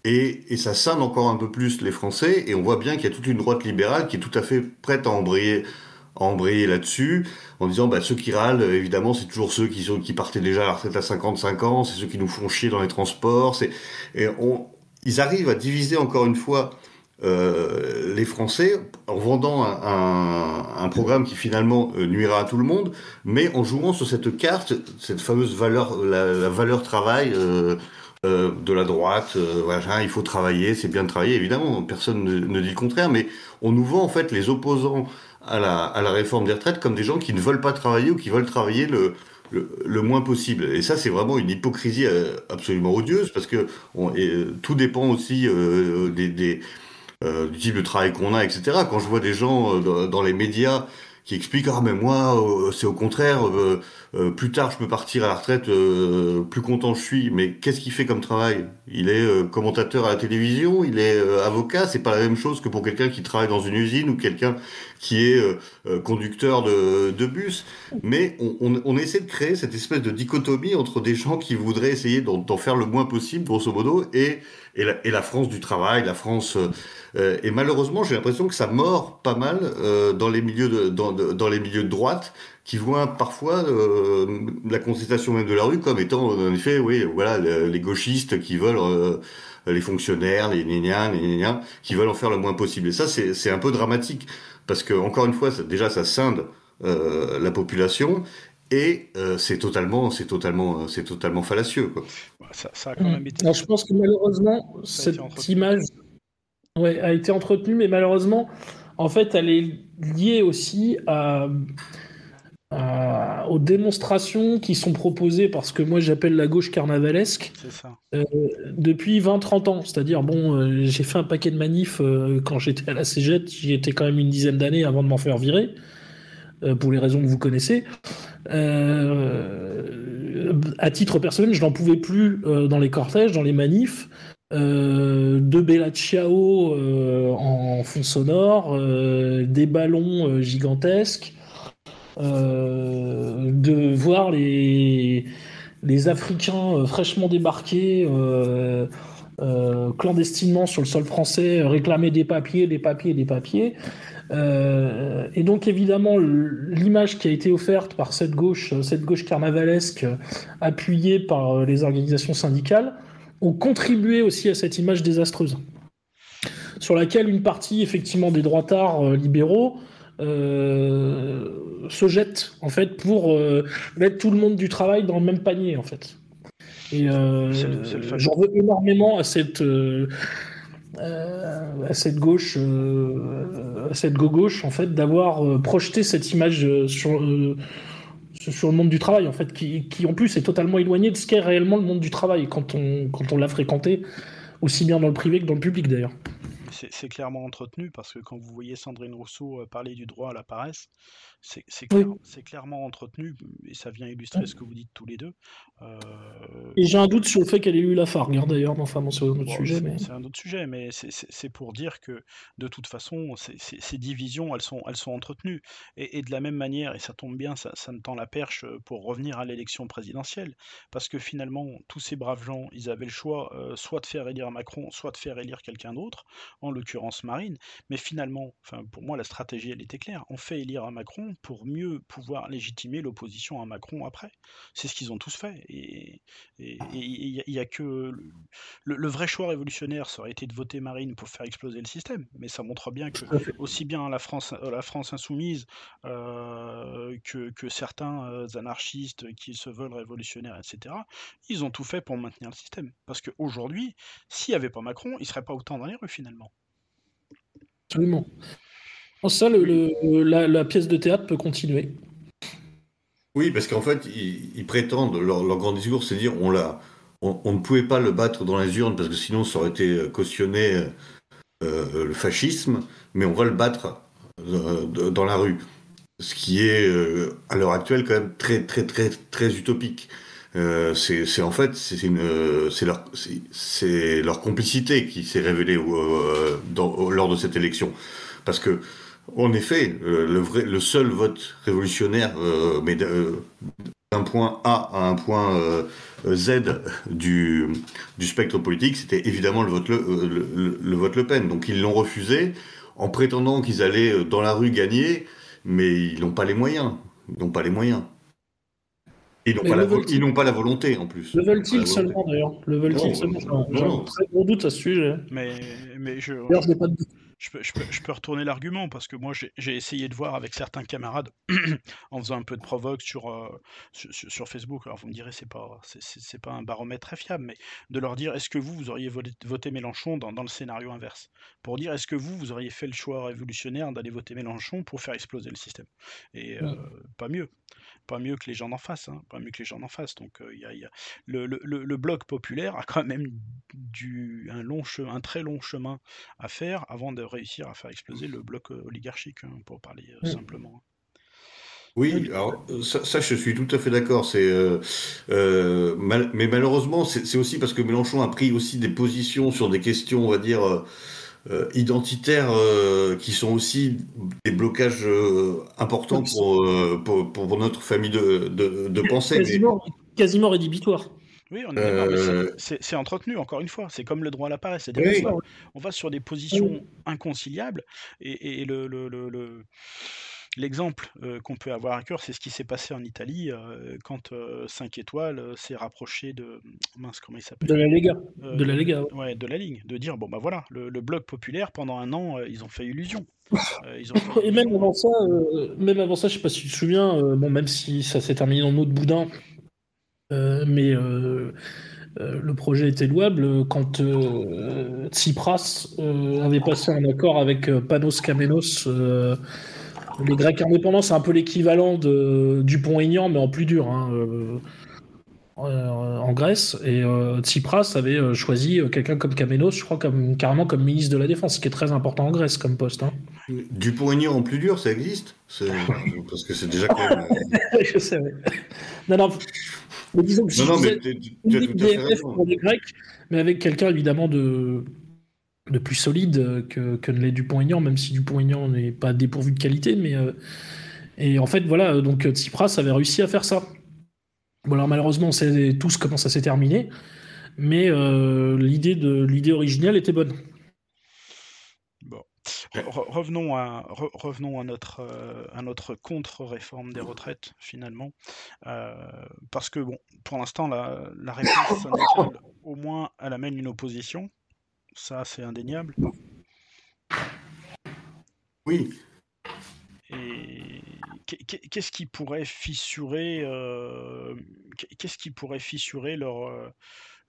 et, et, ça scinde encore un peu plus les Français, et on voit bien qu'il y a toute une droite libérale qui est tout à fait prête à embrayer embrayer là-dessus en disant bah, ceux qui râlent, évidemment, c'est toujours ceux qui, sont, qui partaient déjà à la retraite à 55 ans, c'est ceux qui nous font chier dans les transports. Et ils arrivent à diviser encore une fois euh, les Français en vendant un, programme qui finalement euh, nuira à tout le monde, mais en jouant sur cette carte, cette fameuse valeur, la, valeur travail. Euh, euh, de la droite, euh, il faut travailler, c'est bien de travailler, évidemment, personne ne, ne, dit le contraire, mais on nous vend en fait les opposants à la, à la réforme des retraites comme des gens qui ne veulent pas travailler ou qui veulent travailler le, le, moins possible. Et ça, c'est vraiment une hypocrisie euh, absolument odieuse parce que on, et, euh, tout dépend aussi euh, des, des euh, du type de travail qu'on a, etc. Quand je vois des gens dans les médias qui explique ah mais moi euh, c'est au contraire euh, euh, plus tard je peux partir à la retraite plus content je suis. Mais qu'est-ce qu'il fait comme travail? Il est commentateur à la télévision il est avocat. C'est pas la même chose que pour quelqu'un qui travaille dans une usine ou quelqu'un qui est conducteur de, de, bus. Mais on, on, on, essaie de créer cette espèce de dichotomie entre des gens qui voudraient essayer d'en faire le moins possible grosso modo et et la, et la France du travail la France euh, et malheureusement, j'ai l'impression que ça mord pas mal euh, dans les milieux de, dans, dans, les milieux de droite, qui voient parfois euh, la contestation même de la rue comme étant, en effet, oui, voilà, les gauchistes qui veulent les fonctionnaires, les néniens, les néniens, qui veulent en faire le moins possible. Et ça, c'est un peu dramatique parce que encore une fois, ça, déjà, ça scinde la population et c'est totalement, c'est totalement, c'est totalement fallacieux. Quoi. Ça, ça a quand même été... Alors, je pense que malheureusement, cette image Ouais, a été entretenue, mais malheureusement, en fait, elle est liée aussi à, aux démonstrations qui sont proposées par ce que moi j'appelle la gauche carnavalesque euh, depuis 20-30 ans. C'est-à-dire, bon, euh, j'ai fait un paquet de manifs euh, quand j'étais à la CGT, j'y étais quand même une dizaine d'années avant de m'en faire virer, pour les raisons que vous connaissez. à titre personnel, je n'en pouvais plus dans les cortèges, dans les manifs. Euh, de Bella Ciao euh, en fond sonore, euh, des ballons gigantesques, de voir les, les Africains fraîchement débarqués clandestinement sur le sol français réclamer des papiers, des papiers, des papiers. et donc évidemment, l'image qui a été offerte par cette gauche, cette gauche carnavalesque, appuyée par les organisations syndicales, ont contribué aussi à cette image désastreuse, sur laquelle une partie effectivement des droitards euh, libéraux euh, se jette en fait pour euh, mettre tout le monde du travail dans le même panier en fait. Et j'en veux énormément à cette à cette gauche, à cette gauche en fait, d'avoir projeté cette image sur sur le monde du travail, en fait, qui, qui, en plus est totalement éloigné de ce qu'est réellement le monde du travail quand on, quand on l'a fréquenté, aussi bien dans le privé que dans le public d'ailleurs. C'est clairement entretenu parce que quand vous voyez Sandrine Rousseau euh, parler du droit à la paresse, c'est clairement entretenu et ça vient illustrer ce que vous dites tous les deux. Euh, et j'ai un doute sur le fait qu'elle ait eu la fargue hein, d'ailleurs, enfin bon, c'est un autre sujet. C'est un autre sujet, mais c'est pour dire que de toute façon, ces divisions, elles sont, elles sont entretenues. Et, de la même manière, et ça tombe bien, ça, ça me tend la perche pour revenir à l'élection présidentielle, parce que finalement, tous ces braves gens, ils avaient le choix euh, soit de faire élire Macron, soit de faire élire quelqu'un d'autre, en l'occurrence Marine. Mais finalement, enfin, pour moi, la stratégie, elle était claire. On fait élire à Macron pour mieux pouvoir légitimer l'opposition à Macron après. C'est ce qu'ils ont tous fait. Et il n'y a, que le, vrai choix révolutionnaire, ça aurait été de voter Marine pour faire exploser le système. Mais ça montre bien que aussi bien la France, la France insoumise euh, que, que, certains euh, anarchistes qui se veulent révolutionnaires, etc., ils ont tout fait pour maintenir le système. Parce qu'aujourd'hui, s'il n'y avait pas Macron, il ne serait pas autant dans les rues finalement. Absolument. En ça, le, la, pièce de théâtre peut continuer. Oui, parce qu'en fait, ils, prétendent, leur, grand discours, c'est dire on, ne pouvait pas le battre dans les urnes parce que sinon ça aurait été cautionné euh, euh, le fascisme, mais on va le battre euh, dans la rue. Ce qui est, à l'heure actuelle, quand même très, très, très, très utopique. c'est, en fait c'est leur complicité qui s'est révélée lors de cette élection parce que en effet, euh, le, vrai, le seul vote révolutionnaire, euh, mais d'un point A à un point euh, Z du, du spectre politique, c'était évidemment le vote le, le, vote Le Pen. Donc ils l'ont refusé en prétendant qu'ils allaient dans la rue gagner, mais ils n'ont pas les moyens. Ils n'ont pas les moyens. Ils n'ont pas, la, pas la volonté en plus. Le veulent-ils seulement d'ailleurs? Le veulent-ils seulement J'ai un très gros doute à ce sujet. Mais, mais je. D'ailleurs, je n'ai pas de doute je peux, retourner l'argument parce que moi j'ai essayé de voir avec certains camarades en faisant un peu de provoque sur, euh, sur, Facebook. Alors vous me direz c'est pas c'est pas un baromètre très fiable, mais de leur dire est-ce que vous vous auriez voté, Mélenchon dans, le scénario inverse? Pour dire est-ce que vous vous auriez fait le choix révolutionnaire d'aller voter Mélenchon pour faire exploser le système? Et euh, pas mieux pas mieux que les gens d'en face, hein, pas mieux que les gens d'en face. Donc il y a, le, bloc populaire a quand même du, un, long un très long chemin à faire avant de réussir à faire exploser le bloc oligarchique, hein, pour parler simplement. Oui, alors ça, je suis tout à fait d'accord. C'est, mais malheureusement, c'est aussi parce que Mélenchon a pris aussi des positions sur des questions, on va dire, euh, identitaires euh, qui sont aussi des blocages euh, importants pour, pour, pour, notre famille de, de, de pensée. Quasiment, quasiment rédhibitoire. Oui, on c'est entretenu, encore une fois. C'est comme le droit à la paresse. On, va, sur des positions inconciliables et, et le, le, le L'exemple qu'on peut avoir à cœur, c'est ce qui s'est passé en Italie quand 5 étoiles s'est rapproché de mince comment il s'appelle? De la Lega. de la Lega. Ouais. de la ligne, de dire bon bah voilà, le, bloc populaire pendant un an, ils ont fait illusion. Et même avant ça, même avant ça, je sais pas si tu te souviens, bon même si ça s'est terminé en de boudin, mais le projet était louable quand Tsipras avait passé un accord avec Panos Kamenos les Grecs indépendants, c'est un peu l'équivalent du pont Aignan, mais en plus dur. Hein, euh, euh, en Grèce et euh, Tsipras avait choisi quelqu'un comme Kamenos, je crois comme, carrément comme ministre de la Défense, ce qui est très important en Grèce comme poste. Hein. Du pont Aignan en plus dur, ça existe? Parce que c'est déjà quand même... je sais, Non, non, mais disons que non, non, mais tu, pour les Grecs, mais avec quelqu'un évidemment de, de plus solide que, que ne l'est Dupont-Aignan, même si Dupont-Aignan n'est pas dépourvu de qualité. Mais, euh, et en fait, voilà, donc Tsipras avait réussi à faire ça. Bon, alors malheureusement, on sait tous comment ça s'est terminé, mais euh, l'idée originale était bonne. Bon. revenons à, revenons à notre, euh, notre contre-réforme des retraites, finalement. parce que, bon, pour l'instant, la, la réponse au moins, elle amène une opposition, ça, c'est indéniable. Oui. Et qu'est-ce qui pourrait fissurer, euh, qu'est-ce qui pourrait fissurer leur, euh,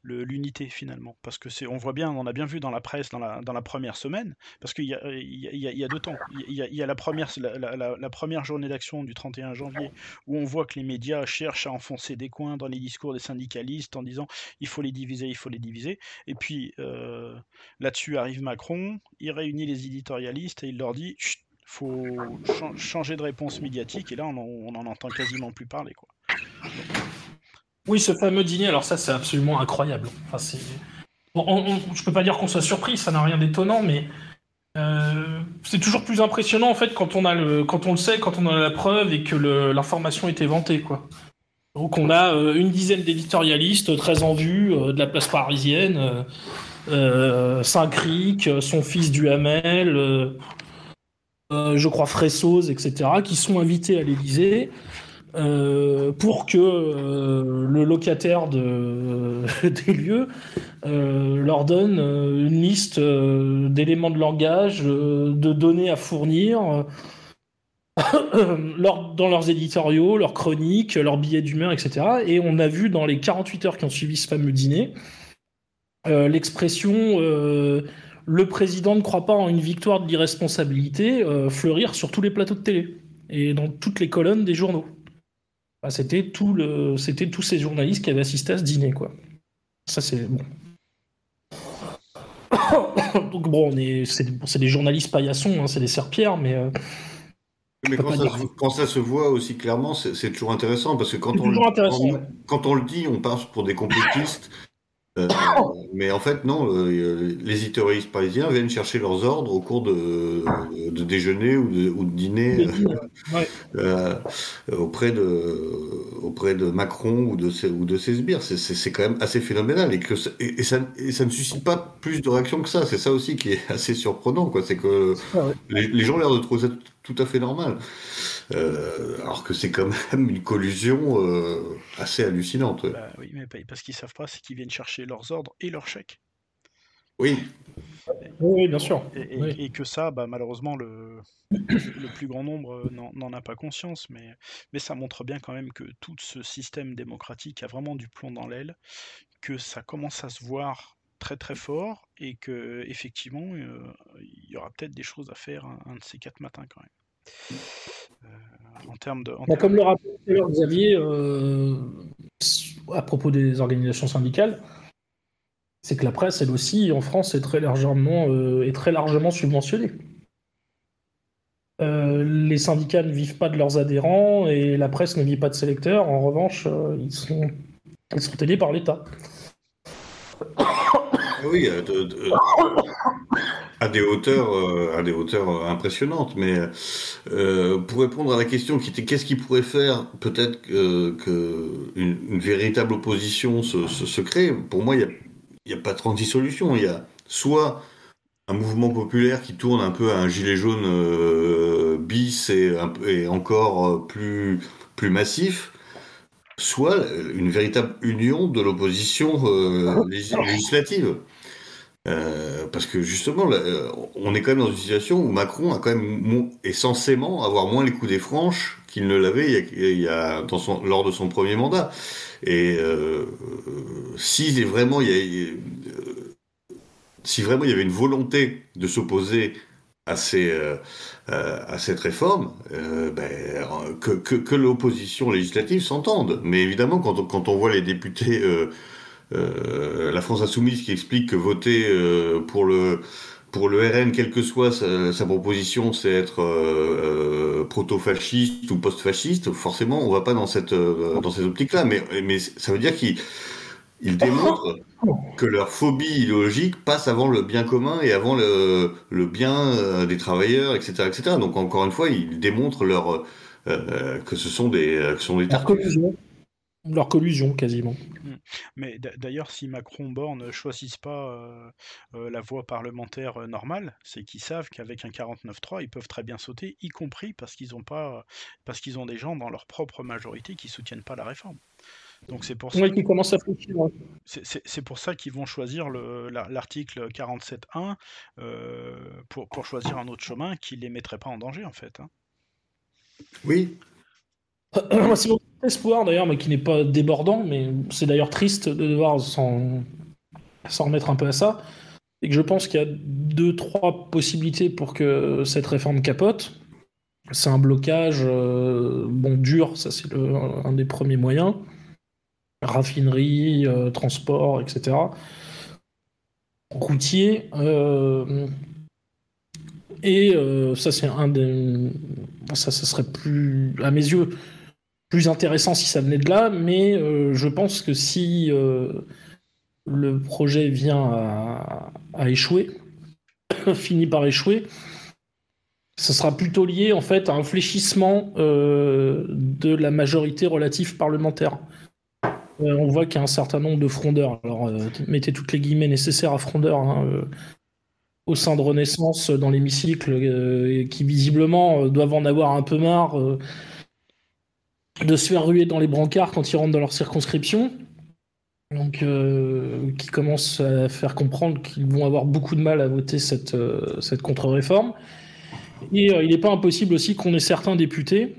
l'unité finalement. Parce que c'est, on voit bien, on a bien vu dans la presse dans la, dans la première semaine, parce qu'il y y, il y a deux temps. Il y a, y la, première, la, première journée d'action du 31 janvier où on voit que les médias cherchent à enfoncer des coins dans les discours des syndicalistes en disant il faut les diviser, il faut les diviser. Et puis euh, là-dessus arrive Macron, il réunit les éditorialistes et il leur dit faut changer de réponse médiatique et là on, on en entend quasiment plus parler quoi. Oui, ce fameux dîner, alors ça, c'est absolument incroyable. Enfin, c'est... je peux pas dire qu'on soit surpris, ça n'a rien d'étonnant, mais euh, c'est toujours plus impressionnant en fait quand on le, quand on le sait, quand on a la preuve et que l'information est inventée, quoi. Donc on a euh, une dizaine d'éditorialistes très en vue euh, de la place parisienne, Saint-Cric, son fils Duhamel, je crois Fressoz, etc., qui sont invités à l'Élysée euh, pour que euh, le locataire de, des lieux euh, leur donne une liste d'éléments de langage, de données à fournir dans leurs éditoriaux, leurs chroniques, leurs billets d'humeur, etc. Et on a vu dans les 48 heures qui ont suivi ce fameux dîner l'expression le président ne croit pas en une victoire de l'irresponsabilité fleurir sur tous les plateaux de télé et dans toutes les colonnes des journaux. Bah, c'était tout le, c'était tous ces journalistes qui avaient assisté à ce dîner, quoi. Ça c'est bon. Donc bon, on est, c'est, des journalistes paillassons, hein, c'est des serpillères, mais. Euh, mais quand ça, se voit aussi clairement, c'est, toujours intéressant parce que quand on, quand on le dit, on passe pour des complotistes euh, mais en fait, non, euh, les éditorialistes parisiens viennent chercher leurs ordres au cours de, de déjeuner ou de, ou de dîner euh, auprès, de, auprès de Macron ou de, ou de ses sbires. C'est quand même assez phénoménal et, que, et, ça, et ça ne suscite pas plus de réactions que ça. C'est ça aussi qui est assez surprenant. C'est que les, les, gens ont l'air de trouver ça tout à fait normal. Euh, alors que c'est quand même une collusion euh, assez hallucinante. Bah oui, mais parce qu'ils savent pas, c'est qu'ils viennent chercher leurs ordres et leurs chèques. Oui. Oui, bien sûr. Et, que ça, bah, malheureusement, le, le plus grand nombre n'en a pas conscience, mais, mais ça montre bien quand même que tout ce système démocratique a vraiment du plomb dans l'aile, que ça commence à se voir très très fort et que effectivement euh, il y aura peut-être des choses à faire un, de ces quatre matins quand même. Euh, en termes de. Bah, comme le rappelait Xavier euh, à propos des organisations syndicales, c'est que la presse, elle aussi, en France, est très largement, est très largement subventionnée. les syndicats ne vivent pas de leurs adhérents et la presse ne vit pas de ses lecteurs. En revanche, ils, sont, ils sont aidés par l'État. Oui, à des hauteurs, euh, à des hauteurs euh, impressionnantes. Mais euh, pour répondre à la question qui était qu'est-ce qui pourrait faire peut-être que, une, véritable opposition se, crée, pour moi, il n'y a, pas 36 solutions. Il y a soit un mouvement populaire qui tourne un peu à un gilet jaune bis et, et encore plus, plus massif, soit une véritable union de l'opposition législative. Euh, parce que justement, euh, on est quand même dans une situation où Macron a quand même est censément avoir moins les coups des franches qu'il ne l'avait lors de son premier mandat. Et euh, si vraiment il y a, si vraiment il y avait une volonté de s'opposer à, cette réforme, ben, que, l'opposition législative s'entende. Mais évidemment, quand on, voit les députés la France Insoumise qui explique que voter euh, pour le pour le RN, quelle que soit sa, proposition, c'est être euh, proto-fasciste ou post-fasciste, forcément, on va pas dans cette, dans cette optique-là. Mais, mais ça veut dire qu'ils démontrent que leur phobie idéologique passe avant le bien commun et avant le, le bien des travailleurs, etc., etc. Donc, encore une fois, ils démontrent leur, que ce sont des, que ce sont des leur collusion, quasiment. Mmh. Mais d'ailleurs, si Macron-Borne ne choisissent pas euh, euh, la voie parlementaire euh, normale, c'est qu'ils savent qu'avec un 49-3, ils peuvent très bien sauter, y compris parce qu'ils ont pas, parce qu'ils ont des gens dans leur propre majorité qui soutiennent pas la réforme. Donc c'est pour ça. C'est pour ça qu'ils vont choisir l'article 47.1 pour, pour choisir un autre chemin qui les mettrait pas en danger en fait. Hein. Oui. espoir d'ailleurs, mais qui n'est pas débordant, mais c'est d'ailleurs triste de devoir s'en remettre un peu à ça, et que je pense qu'il y a deux, trois possibilités pour que cette réforme capote. C'est un blocage euh, bon dur, ça c'est un des premiers moyens. Raffinerie, euh, transport, etc. Routier. Euh, et ça c'est un des. Ça, ça serait plus, à mes yeux, plus intéressant si ça venait de là, mais je pense que si le projet vient à, échouer, finit par échouer, ce sera plutôt lié en fait à un fléchissement euh, de la majorité relative parlementaire. Euh, on voit qu'il y a un certain nombre de frondeurs. Alors, euh, mettez toutes les guillemets nécessaires à frondeurs hein, au sein de Renaissance dans l'hémicycle, qui visiblement doivent en avoir un peu marre de se faire ruer dans les brancards quand ils rentrent dans leur circonscription donc euh, qui commence à faire comprendre qu'ils vont avoir beaucoup de mal à voter cette, euh, cette contre-réforme. Et euh, il n'est pas impossible aussi qu'on ait certains députés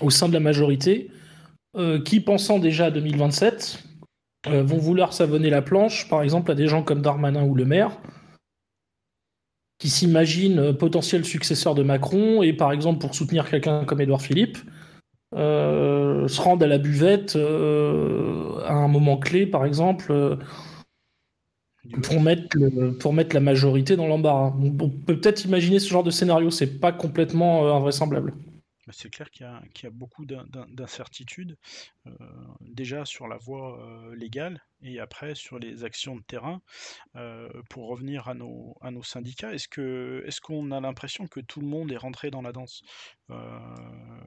au sein de la majorité qui, pensant déjà à 2027, vont vouloir savonner la planche, par exemple à des gens comme Darmanin ou Le Maire, qui s'imaginent potentiel successeur de Macron, et par exemple pour soutenir quelqu'un comme Édouard Philippe, se rendre à la buvette euh, à un moment clé, par exemple, euh, pour mettre, pour mettre la majorité dans l'embarras. On, peut peut-être imaginer ce genre de scénario, c'est pas complètement invraisemblable. C'est clair qu'il y, a beaucoup d'incertitudes, euh, déjà sur la voie euh, légale et après sur les actions de terrain. Euh, pour revenir à nos, syndicats, est-ce qu'on a l'impression que tout le monde est rentré dans la danse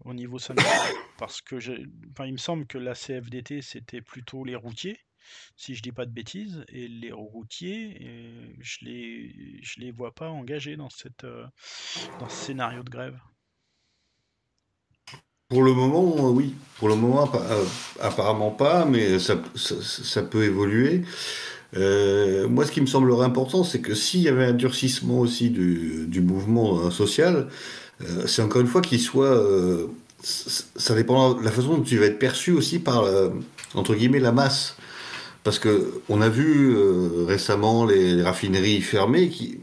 au niveau syndical? Parce que il me semble que la CFDT, c'était plutôt les routiers si je dis pas de bêtises, et les routiers, je les, les vois pas engagés dans, dans ce scénario de grève. Pour le moment, euh, oui. Pour le moment, euh, apparemment pas, mais ça, peut évoluer. Euh, moi, ce qui me semblerait important, c'est que s'il y avait un durcissement aussi du, mouvement social, c'est encore une fois qu'il soit. ça dépend de la façon dont tu vas être perçu aussi par, entre guillemets, la masse. Parce que on a vu récemment les raffineries fermées, qui,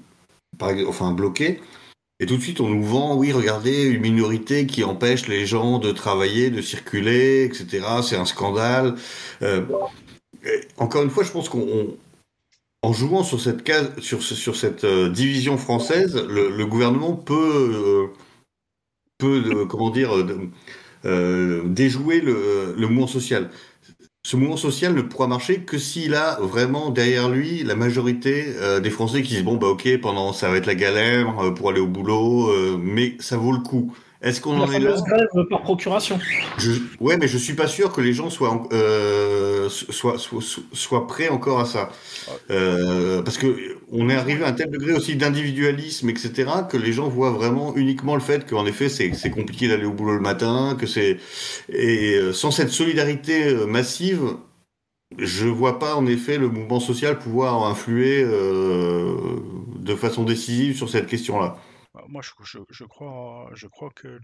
enfin bloquées, et tout de suite, on nous vend, oui, regardez, une minorité qui empêche les gens de travailler, de circuler, etc. C'est un scandale. Euh, encore une fois, je pense qu'on, en jouant sur cette case, sur, sur cette euh, division française, le, gouvernement peut, euh, peut comment dire, déjouer le, le mouvement social ce mouvement social ne pourra marcher que s'il a vraiment derrière lui la majorité euh, des Français qui disent bon bah ok pendant ça va être la galère euh, pour aller au boulot euh, mais ça vaut le coup. Est-ce qu'on en est là grève par procuration. Je, ouais, mais je suis pas sûr que les gens soient euh, soient, soient, prêts encore à ça, euh, parce que on est arrivé à un tel degré aussi d'individualisme, etc., que les gens voient vraiment uniquement le fait qu'en effet c'est compliqué d'aller au boulot le matin, que c'est et euh, sans cette solidarité massive, je vois pas en effet le mouvement social pouvoir influer euh, de façon décisive sur cette question-là. Moi, je, crois, je crois que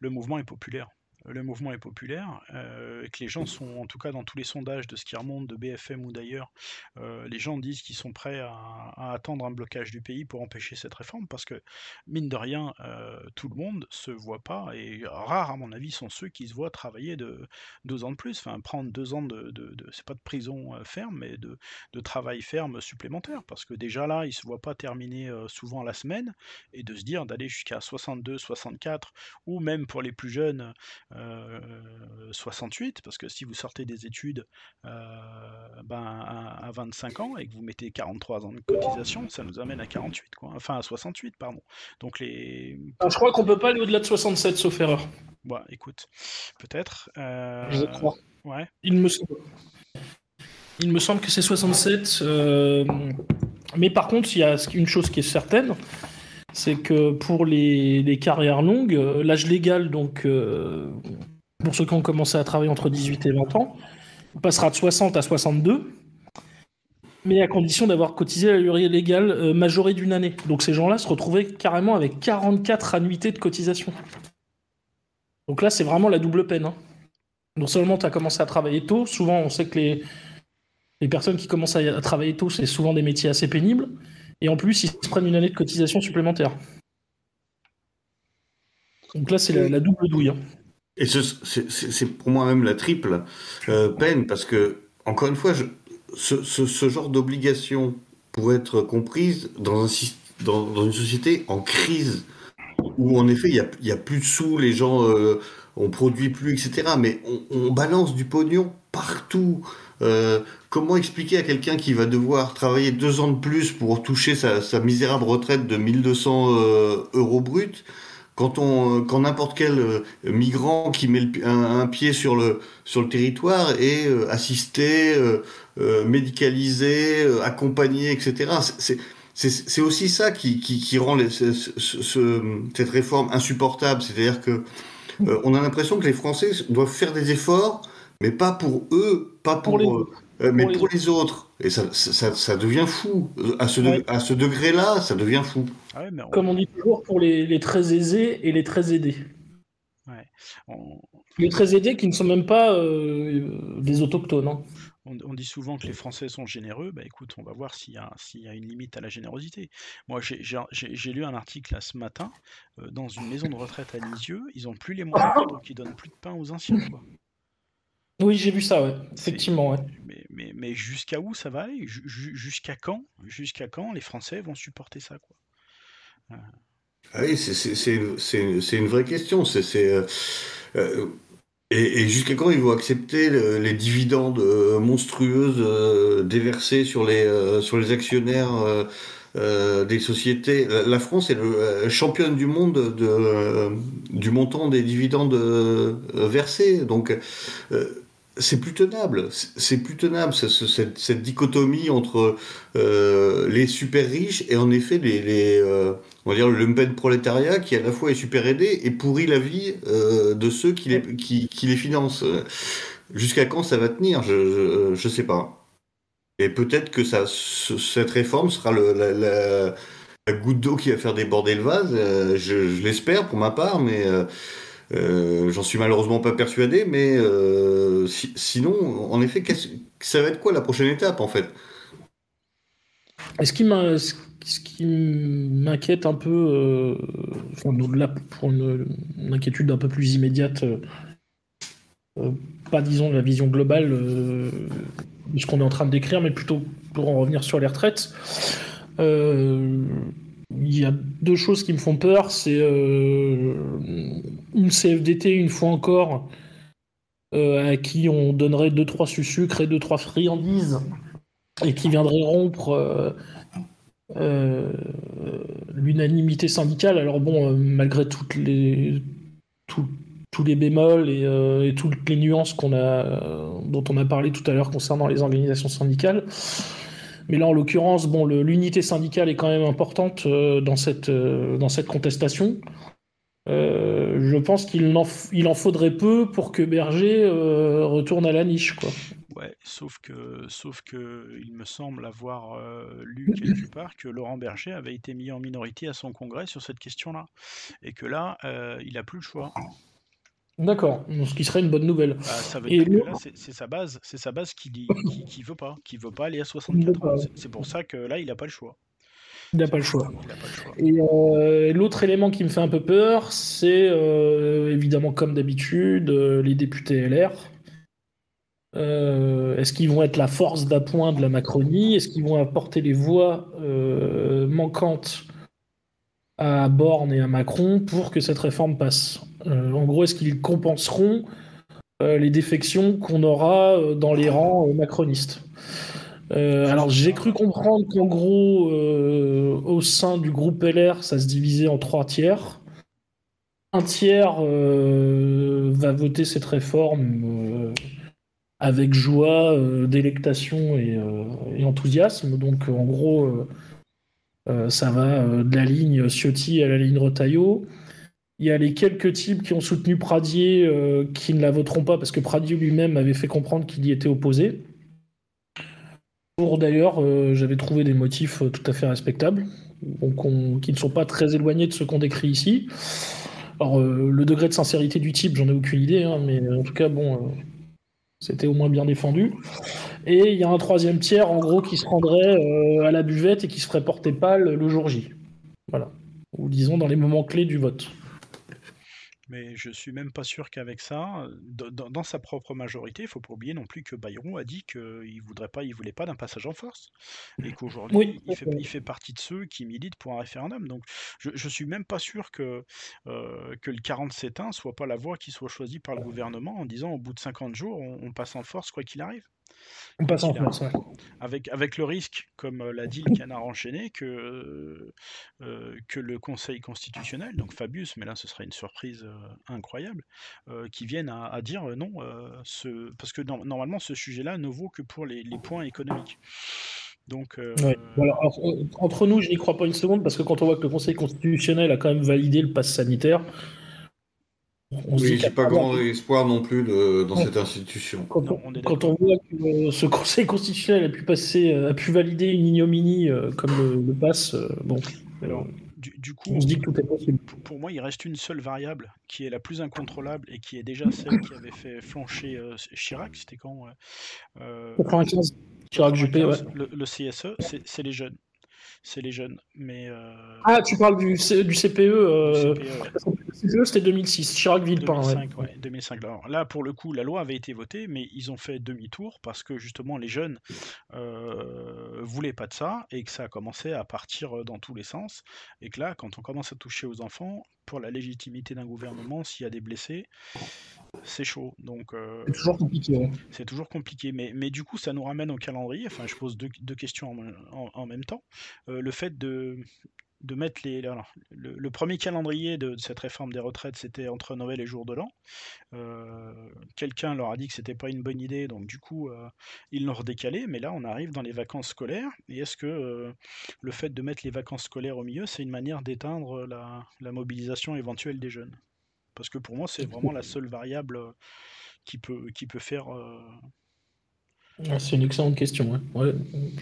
le mouvement est populaire le mouvement est populaire, euh, que les gens sont, en tout cas dans tous les sondages de ce qui remonte de BFM ou d'ailleurs, euh, les gens disent qu'ils sont prêts à, attendre un blocage du pays pour empêcher cette réforme, parce que, mine de rien, euh, tout le monde se voit pas, et rares, à mon avis, sont ceux qui se voient travailler de deux ans de plus, enfin, prendre deux ans de, c'est pas de prison ferme, mais de, travail ferme supplémentaire, parce que déjà là, ils se voient pas terminer souvent la semaine, et de se dire d'aller jusqu'à 62, 64, ou même pour les plus jeunes, 68, parce que si vous sortez des études ben, à, 25 ans et que vous mettez 43 ans de cotisation, ça nous amène à 48, quoi. Enfin à 68, pardon. Donc les. je crois qu'on peut pas aller au-delà de 67, sauf erreur. Bon, écoute, peut-être. Je crois. Ouais. Il me semble. Il me semble que c'est 67. Mais par contre, il y a une chose qui est certaine, c'est que pour les, carrières longues, euh, l'âge légal, donc euh, pour ceux qui ont commencé à travailler entre 18 et 20 ans, passera de 60 à 62, mais à condition d'avoir cotisé la durée légale euh, majorée d'une année. Donc ces gens-là se retrouvaient carrément avec 44 annuités de cotisation. Donc là, c'est vraiment la double peine. Hein. Non seulement tu as commencé à travailler tôt, souvent on sait que les, les personnes qui commencent à, travailler tôt, c'est souvent des métiers assez pénibles, et en plus, ils se prennent une année de cotisation supplémentaire. Donc là, c'est la, double douille. Hein. Et c'est pour moi même la triple euh, peine, parce que, encore une fois, ce, genre d'obligation pourrait être comprise dans, un, dans, une société en crise, où en effet, il n'y a, a, plus de sous, les gens, euh, on produit plus, etc. Mais on, balance du pognon partout. Euh, comment expliquer à quelqu'un qui va devoir travailler deux ans de plus pour toucher sa, misérable retraite de 1200 euros bruts quand on, quand n'importe quel euh, migrant qui met un, pied sur le sur le territoire est euh, assisté, euh, médicalisé, accompagné, etc. C'est c'est aussi ça qui, qui, rend cette réforme insupportable. C'est-à-dire que on a l'impression que les Français doivent faire des efforts, mais pas pour eux, pas pour, mais pour les autres. Et ça, ça, ça, devient fou. À ce, à ce degré-là, ça devient fou. Ah Comme on dit toujours pour les, les, très aisés et les très aidés. Les très aidés qui ne sont même pas euh, des autochtones. Hein. On, dit souvent que les Français sont généreux. Bah écoute, on va voir s'il y, y, a une limite à la générosité. Moi, j'ai lu un article là, ce matin. Euh, dans une maison de retraite à Lisieux, ils n'ont plus les moyens, donc ils donnent plus de pain aux anciens. Quoi. Oui, j'ai vu ça, ouais. effectivement. Ouais. Mais, mais, mais jusqu'à où ça va aller? Jusqu'à quand? Jusqu'à quand les Français vont supporter ça quoi? Euh. ah Oui, c'est une vraie question. C'est euh, euh, et, jusqu'à quand ils vont accepter les dividendes monstrueuses déversés sur les, sur les actionnaires des sociétés? La France est le championne du monde de, du montant des dividendes versés. Donc c'est plus tenable, c'est plus tenable cette, dichotomie entre euh, les super riches et en effet les, euh, on va dire le lumpen prolétariat qui à la fois est super aidé et pourrit la vie euh, de ceux qui les, financent. Jusqu'à quand ça va tenir? Je je, sais pas. Et peut-être que cette réforme sera le, la, goutte d'eau qui va faire déborder le vase. je, je l'espère pour ma part, mais euh, j'en suis malheureusement pas persuadé, mais euh, sinon, en effet, ça va être quoi la prochaine étape en fait? Ce qui m'inquiète un peu, euh, là, pour une, inquiétude un peu plus immédiate, pas disons la vision globale de ce qu'on est en train de décrire, mais plutôt pour en revenir sur les retraites. Il y a deux choses qui me font peur, c'est euh, une CFDT une fois encore euh, à qui on donnerait deux trois sucres et deux trois friandises et qui viendrait rompre euh, l'unanimité syndicale. Alors bon, malgré toutes les tous les bémols et, toutes les nuances dont on a parlé tout à l'heure concernant les organisations syndicales. Mais là, en l'occurrence, bon, l'unité syndicale est quand même importante euh, dans, cette, euh, dans cette contestation. Euh, je pense qu'il en, il en faudrait peu pour que Berger retourne à la niche, quoi. Ouais, sauf que, sauf que, il me semble avoir lu quelque part que Laurent Berger avait été mis en minorité à son congrès sur cette question-là, et que là, il n'a plus le choix. D'accord, ce qui serait une bonne nouvelle. Bah, ça veut dire que là, c'est sa base, c'est sa base qui, qui, veut pas, qui veut pas aller à 64 ans. C'est pour ça que là, il n'a pas le choix. Il n'a pas, le choix. Et euh, l'autre élément qui me fait un peu peur, c'est euh, évidemment, comme d'habitude, euh, les députés LR. Est-ce qu'ils vont être la force d'appoint de la Macronie? Est-ce qu'ils vont apporter les voix manquantes à Borne et à Macron pour que cette réforme passe euh, En gros, est-ce qu'ils compenseront euh, les défections qu'on aura euh, dans les rangs macronistes? Alors j'ai cru comprendre qu'en gros, au sein du groupe LR, ça se divisait en trois tiers. Un tiers va voter cette réforme avec joie, délectation et, et, enthousiasme. Donc en gros, ça va euh, de la ligne Ciotti à la ligne Rotaillot. Il y a les quelques types qui ont soutenu Pradier euh, qui ne la voteront pas parce que Pradier lui-même avait fait comprendre qu'il y était opposé. Pour d'ailleurs, j'avais trouvé des motifs tout à fait respectables, qui ne sont pas très éloignés de ce qu'on décrit ici. Alors, le degré de sincérité du type, j'en ai aucune idée, hein, mais en tout cas, bon, c'était au moins bien défendu. Et il y a un troisième tiers, en gros, qui se rendrait à la buvette et qui se ferait porter pâle le jour J. Voilà. Ou disons dans les moments clés du vote. Mais je suis même pas sûr qu'avec ça, dans, sa propre majorité, il faut pas oublier non plus que Bayrou a dit qu'il voudrait pas, il voulait pas d'un passage en force, et qu'aujourd'hui il, fait, partie de ceux qui militent pour un référendum. Donc je, je suis même pas sûr que euh, que le 47.1 soit pas la voie qui soit choisie par le gouvernement en disant au bout de 50 jours on passe en force quoi qu'il arrive. On passe en France, avec, avec le risque, comme euh, l'a dit le canard enchaîné, que, euh, euh, que le Conseil constitutionnel, donc Fabius, mais là ce serait une surprise incroyable, qui vienne à, dire non, ce, parce que normalement ce sujet-là ne vaut que pour les, points économiques. Donc, entre nous, je n'y crois pas une seconde, parce que quand on voit que le Conseil constitutionnel a quand même validé le pass sanitaire, on oui, j'ai pas grand espoir non plus dans cette institution. Quand, on, voit que ce Conseil constitutionnel a pu passer, a pu valider une ignominie euh, comme le, le pass, euh, bon. Alors, du, coup, on se dit que tout est possible. Pour, moi, il reste une seule variable qui est la plus incontrôlable et qui est déjà celle qui avait fait flancher euh, Chirac. C'était quand 95. Chirac Juppé, ouais. Le, le CSE, c'est les jeunes c'est les jeunes. Mais, euh, Ah, tu parles du, du CPE. Euh... CPE, c'était 2006, Chirac Villepin. 2005, ouais. 2005. Alors, là, pour le coup, la loi avait été votée, mais ils ont fait demi-tour parce que justement les jeunes euh, voulaient pas de ça et que ça a commencé à partir dans tous les sens. Et que là, quand on commence à toucher aux enfants, pour la légitimité d'un gouvernement, s'il y a des blessés, c'est chaud. Donc euh, c'est toujours compliqué. C'est toujours compliqué, mais, mais du coup ça nous ramène au calendrier. Enfin, je pose deux, questions en, même temps. Euh, le fait de de mettre les. le, premier calendrier de, cette réforme des retraites, c'était entre Noël et jour de l'an. Euh, quelqu'un leur a dit que c'était pas une bonne idée, donc du coup, ils l'ont redécalé. Mais là, on arrive dans les vacances scolaires. Et est-ce que le fait de mettre les vacances scolaires au milieu, c'est une manière d'éteindre la, la, mobilisation éventuelle des jeunes? Parce que pour moi, c'est vraiment la seule variable euh, qui peut, qui peut faire. Euh, ah, c'est une excellente question. Hein. Ouais,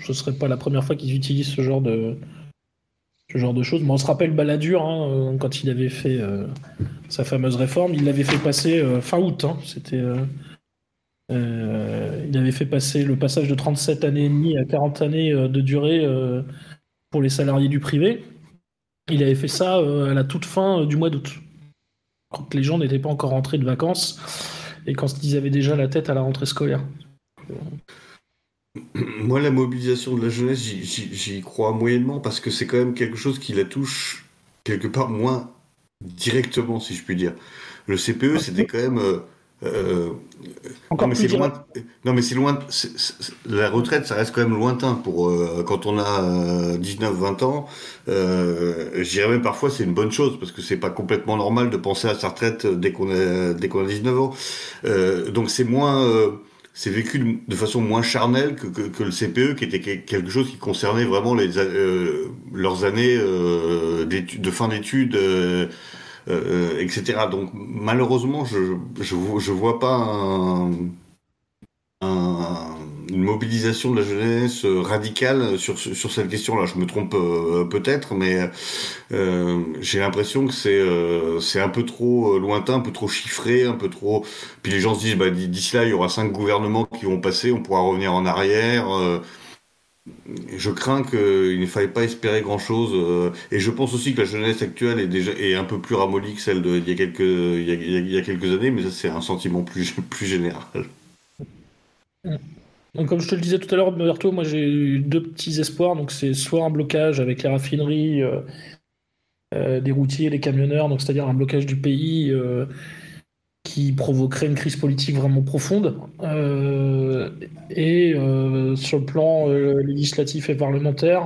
ce ne serait pas la première fois qu'ils utilisent ce genre de, ce genre de choses. On se rappelle Balladur, hein, euh, quand il avait fait sa fameuse réforme, il l'avait fait passer fin août. Hein. C'était. il avait fait passer le passage de 37 années et demie à 40 années de durée pour les salariés du privé. Il avait fait ça à la toute fin du mois d'août quand les gens n'étaient pas encore rentrés de vacances et quand ils avaient déjà la tête à la rentrée scolaire. Moi, la mobilisation de la jeunesse, j'y crois moyennement parce que c'est quand même quelque chose qui la touche quelque part moins directement, si je puis dire. Le CPE, c'était quand même euh, euh, non, mais c'est loin. Non, mais c'est loin. La retraite, ça reste quand même lointain pour euh, quand on a 19-20 ans. Euh, je dirais même parfois c'est une bonne chose parce que c'est pas complètement normal de penser à sa retraite dès qu'on a dès qu'on a 19 ans. Euh, donc c'est moins. C'est vécu de, façon moins charnelle que, que, le CPE, qui était quelque chose qui concernait vraiment les, leurs années de fin d'études euh, etc. Donc malheureusement, je je, je vois pas un, une mobilisation de la jeunesse radicale sur, sur cette question-là. Je me trompe euh, peut-être, mais euh, j'ai l'impression que c'est euh, un peu trop lointain, un peu trop chiffré, un peu trop. Puis les gens se disent, bah, d'ici là, il y aura cinq gouvernements qui vont passer, on pourra revenir en arrière je crains qu'il ne faille pas espérer grand-chose. Euh, et je pense aussi que la jeunesse actuelle est déjà est un peu plus ramollie que celle d'il y a quelques y a, quelques années, mais ça c'est un sentiment plus plus général. Donc, comme je te le disais tout à l'heure, Berthaud, moi j'ai eu deux petits espoirs. Donc c'est soit un blocage avec les raffineries, euh, euh, des routiers, les camionneurs, donc c'est-à-dire un blocage du pays qui provoquerait une crise politique vraiment profonde. Euh, et euh, sur le plan euh, législatif et parlementaire,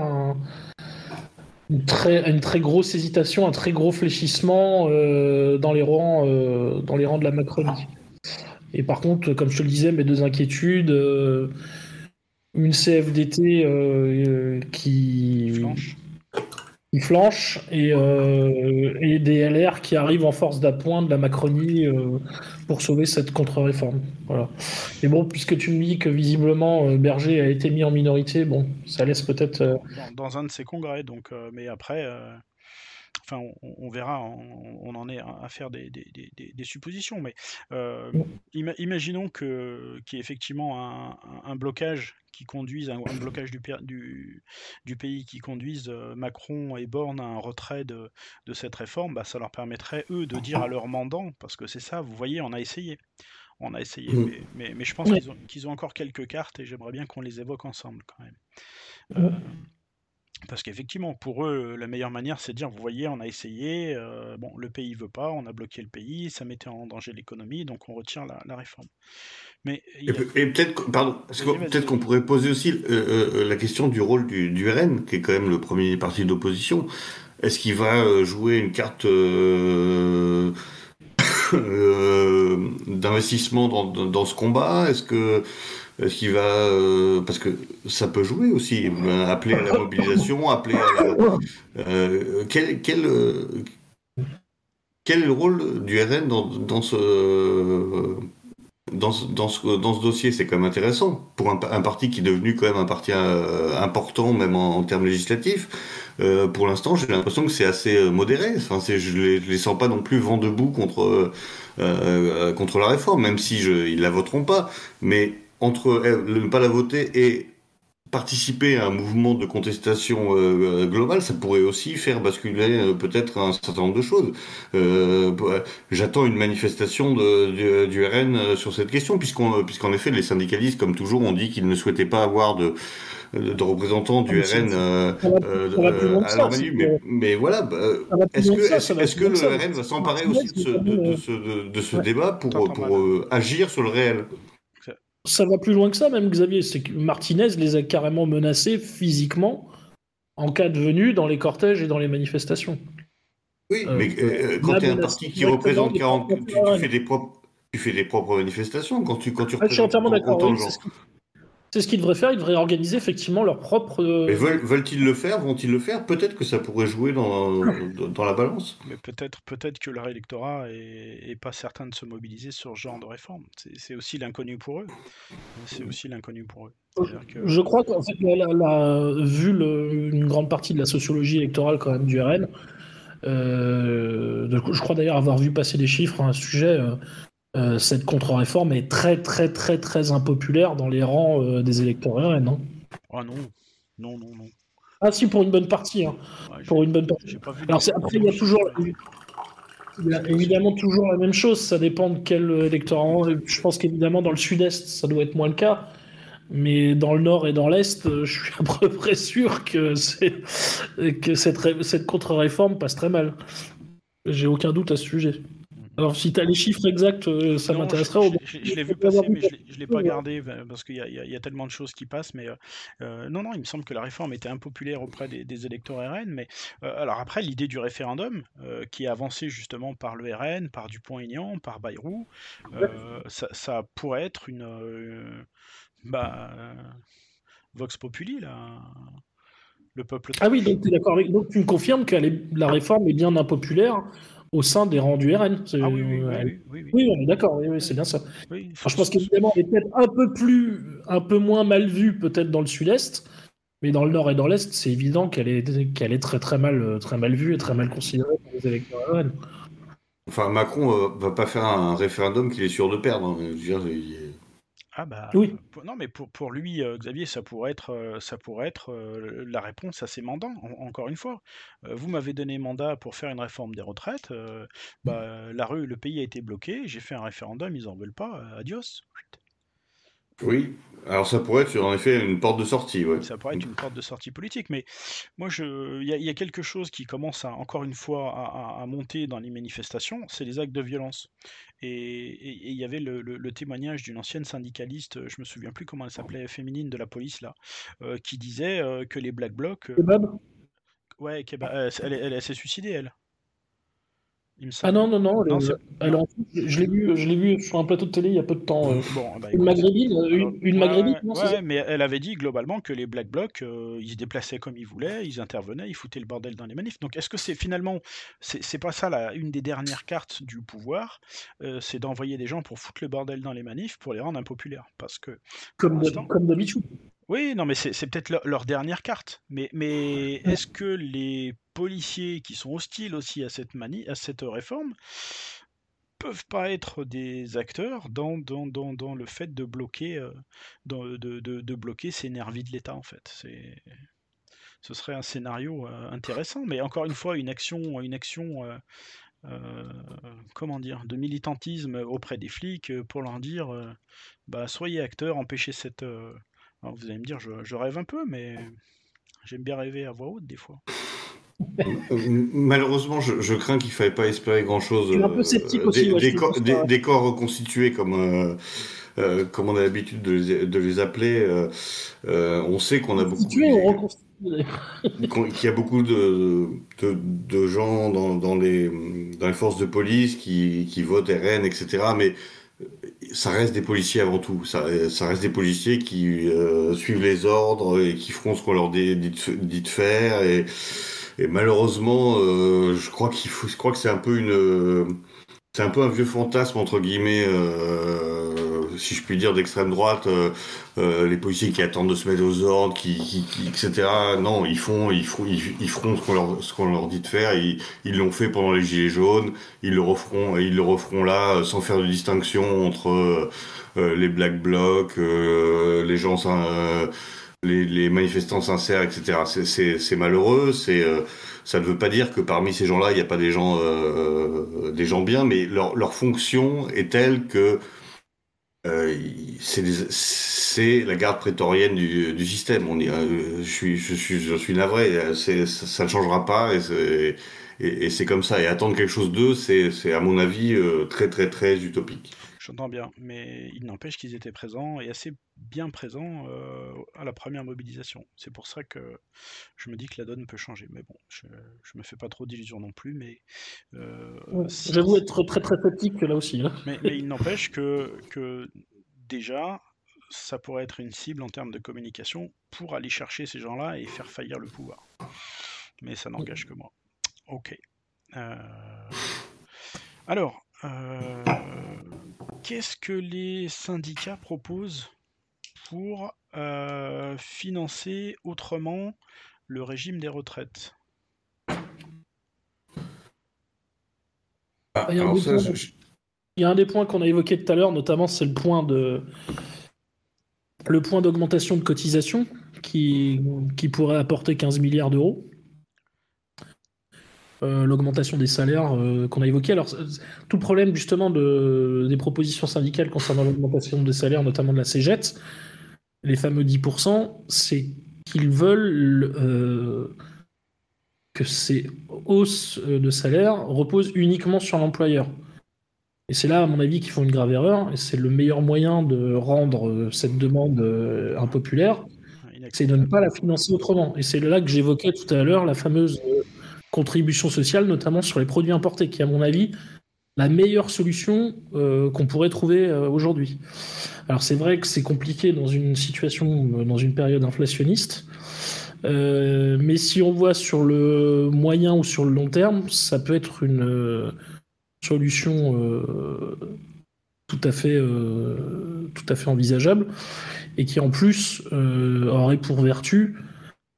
une, très, une très grosse hésitation, un très gros fléchissement dans, les rangs, dans les rangs de la Macronie. Et par contre, comme je te le disais, mes deux inquiétudes, une CFDT qui qui flanche et, euh, et, des LR qui arrivent en force d'appoint de la Macronie euh, pour sauver cette contre-réforme. Voilà. Et bon, puisque tu me dis que visiblement euh, Berger a été mis en minorité, bon, ça laisse peut-être. Dans, un de ses congrès, donc, mais après. Enfin, on, verra, on, en est à faire des, suppositions, mais imaginons que qu'il y ait effectivement un, blocage qui conduise un, blocage du, du, du, pays qui conduise Macron et Borne à un retrait de, cette réforme, bah, ça leur permettrait eux de dire à leur mandant, parce que c'est ça, vous voyez, on a essayé on a essayé, mmh. mais, mais, je pense qu'ils ont, encore quelques cartes et j'aimerais bien qu'on les évoque ensemble quand même. Mmh. Euh, parce qu'effectivement, pour eux, la meilleure manière, c'est de dire, vous voyez, on a essayé, euh, bon, le pays veut pas, on a bloqué le pays, ça mettait en danger l'économie, donc on retire la, réforme. Mais et, peut-être, pardon, peut-être qu'on pourrait poser aussi euh, la question du rôle du, du, RN, qui est quand même le premier parti d'opposition. Est-ce qu'il va jouer une carte euh, d'investissement dans, dans, ce combat? Est-ce que est-ce qu'il va euh, parce que ça peut jouer aussi appeler à la mobilisation appeler à euh, quel quel quel est le rôle du RN dans, ce dans, dans, ce, dans ce dossier, c'est quand même intéressant pour un, parti qui est devenu quand même un parti important, même en termes législatifs. Euh, pour l'instant, j'ai l'impression que c'est assez euh, modéré. Enfin, je les, les sens pas non plus vent debout contre euh, contre la réforme, même si je, ils la voteront pas. Mais entre ne pas la voter et participer à un mouvement de contestation globale, ça pourrait aussi faire basculer peut-être un certain nombre de choses. J'attends une manifestation de, du, RN sur cette question, puisqu'en effet, les syndicalistes, comme toujours, ont dit qu'ils ne souhaitaient pas avoir de, de représentants du ah, RN euh, euh, à l'Arménie. Mais, mais, voilà, bah, est-ce que, est que le RN va s'emparer aussi de ce, de, ce, de ce débat pour, pour euh, agir sur le réel? Ça va plus loin que ça, même Xavier. C'est que Martinez les a carrément menacés physiquement en cas de venue dans les cortèges et dans les manifestations. Oui, mais quand tu es un parti qui représente 40. Tu, fais des propres, tu fais des propres manifestations quand tu, quand tu ah, Je suis entièrement d'accord. C'est ce qu'ils devraient faire, ils devraient organiser effectivement leur propre. Euh, Mais veulent-ils le faire Vont-ils le faire? Peut-être que ça pourrait jouer dans, dans la balance. Mais peut-être peut que leur électorat est, pas certain de se mobiliser sur ce genre de réforme. C'est aussi l'inconnu pour eux. C'est aussi l'inconnu pour eux. Je crois qu'en fait, vu une grande partie de la sociologie électorale quand même du RN, euh, je crois d'ailleurs avoir vu passer des chiffres à un sujet. Euh, euh, cette contre-réforme est très très très très impopulaire dans les rangs euh, des électeurs RN. Non ah non, non, non, non. Ah si, pour une bonne partie. Hein. pour une bonne partie. Alors après, il y a toujours... Il y a évidemment toujours la même chose, ça dépend de quel électorat. Je pense qu'évidemment dans le sud-est, ça doit être moins le cas. Mais dans le nord et dans l'est, euh, je suis à peu près sûr que, que cette, cette contre-réforme passe très mal. J'ai aucun doute à ce sujet. Alors, si tu as les chiffres exacts, euh, ça m'intéresserait. Je, l'ai vu passer, mais je ne l'ai pas gardé parce qu'il y, a tellement de choses qui passent. Mais euh, euh, non, non, il me semble que la réforme était impopulaire auprès des, électeurs RN. Mais alors après, l'idée du référendum, qui est avancée justement par le RN, par Dupont-Aignan, par Bayrou, ça, pourrait être une. bah, Vox Populi, là. Le peuple. Ah oui, donc tu d'accord Donc tu me confirmes que la réforme est bien impopulaire au sein des rangs du RN. Ah oui, oui, on est d'accord, oui, c'est bien ça. je pense qu'évidemment, elle est peut-être un peu plus, un peu moins mal vue peut-être dans le sud-est, mais dans le nord et dans l'est, c'est évident qu'elle est, qu'elle est très très mal, très mal vue et très mal considérée par les électeurs RN. Enfin, Macron euh, va pas faire un référendum qu'il est sûr de perdre. Hein. Je veux dire, ah bah oui. non mais pour, pour lui euh, Xavier ça pourrait être euh, ça pourrait être euh, la réponse à ses mandats encore une fois. vous m'avez donné mandat pour faire une réforme des retraites bah, la rue le pays a été bloqué, j'ai fait un référendum, ils en veulent pas, adios. Oui, alors ça pourrait être en effet une porte de sortie. Ouais. Ça pourrait être une porte de sortie politique, mais moi, il y, a quelque chose qui commence à, encore une fois à, monter dans les manifestations, c'est les actes de violence. Et il y avait le, témoignage d'une ancienne syndicaliste, je me souviens plus comment elle s'appelait, féminine de la police là, euh, qui disait euh, que les Black Blocs. Euh, ouais, elle, elle s'est suicidée elle. Ah non, non, non. je l'ai vu, je l'ai vu sur un plateau de télé il y a peu de temps. Euh. Bah, une maghrébine, euh, une, maghrébine, ouais, mais elle avait dit globalement que les Black Blocs, euh, ils se déplaçaient comme ils voulaient, ils intervenaient, ils foutaient le bordel dans les manifs. Donc est-ce que c'est finalement, c'est pas ça une des dernières cartes du pouvoir, c'est d'envoyer des gens pour foutre le bordel dans les manifs pour les rendre impopulaires, parce que comme d'habitude. Oui, non, mais c'est peut-être leur, dernière carte. Mais, mais est-ce que les policiers qui sont hostiles aussi à cette manie, à cette réforme, peuvent pas être des acteurs dans, dans, dans, dans le fait de bloquer, euh, de, de, de, bloquer ces nervis de l'État, en fait? Ce serait un scénario euh, intéressant, mais encore une fois, une action, une action euh, comment dire, de militantisme auprès des flics pour leur dire bah, soyez acteurs, empêchez cette. Vous allez me dire, je, je rêve un peu, mais j'aime bien rêver à voix haute des fois. Malheureusement, je, crains qu'il ne fallait pas espérer grand-chose. un peu sceptique aussi. Des, corps reconstitués comme, euh, euh, comme on a l'habitude de, les, appeler. Euh, on sait qu'on a beaucoup. Qu'il y a beaucoup de, de, gens dans, dans, les, dans les forces de police qui, qui votent RN, etc. Mais ça reste des policiers avant tout. Ça, ça reste des policiers qui suivent les ordres et qui feront ce qu'on leur dit, de faire. Et, malheureusement, euh, je crois qu'il faut, je crois que c'est un peu une, c'est un peu un vieux fantasme entre guillemets, euh, si je puis dire, d'extrême droite. Euh, les policiers qui attendent de se mettre aux ordres, qui, etc. Non, ils font, ils, font, ils, feront ce qu'on leur, ce leur dit de faire. Ils, l'ont fait pendant les gilets jaunes. Ils le referont, ils le referont là, sans faire de distinction entre les black blocs, les gens les, manifestants sincères, etc. C'est malheureux. C'est euh, ça ne veut pas dire que parmi ces gens-là, il n'y a pas des gens, euh, des gens bien, mais leur, leur fonction est telle que euh, c'est la garde prétorienne du, du système. On je, suis, je, suis, je suis navré, ça, ça ne changera pas et c'est comme ça. Et attendre quelque chose d'eux, c'est à mon avis très très très utopique. J'entends bien, mais il n'empêche qu'ils étaient présents et assez bien présents euh, à la première mobilisation. C'est pour ça que je me dis que la donne peut changer. Mais bon, je, ne me fais pas trop d'illusions non plus, mais... Euh, j'avoue être très très sceptique là aussi. Hein. Mais, il n'empêche que, que déjà, ça pourrait être une cible en termes de communication pour aller chercher ces gens-là et faire faillir le pouvoir. Mais ça n'engage que moi. Ok. Euh, alors, qu'est-ce que les syndicats proposent pour euh, financer autrement le régime des retraites? Ah, il, y a un des points qu'on a évoqué tout à l'heure, notamment c'est le point de le point d'augmentation de cotisation qui, qui pourrait apporter 15 milliards d'euros. Euh, l'augmentation des salaires euh, qu'on a évoqué. Alors, tout le problème justement de, des propositions syndicales concernant l'augmentation des salaires, notamment de la CGET, les fameux 10%, c'est qu'ils veulent euh, que ces hausses de salaire reposent uniquement sur l'employeur. Et c'est là, à mon avis, qu'ils font une grave erreur, et c'est le meilleur moyen de rendre cette demande impopulaire, c'est de ne pas la financer autrement. Et c'est là que j'évoquais tout à l'heure la fameuse contribution sociale, notamment sur les produits importés, qui à mon avis la meilleure solution euh, qu'on pourrait trouver euh, aujourd'hui. Alors c'est vrai que c'est compliqué dans une situation, euh, dans une période inflationniste, mais si on voit sur le moyen ou sur le long terme, ça peut être une solution tout à fait, tout à fait envisageable et qui en plus aurait pour vertu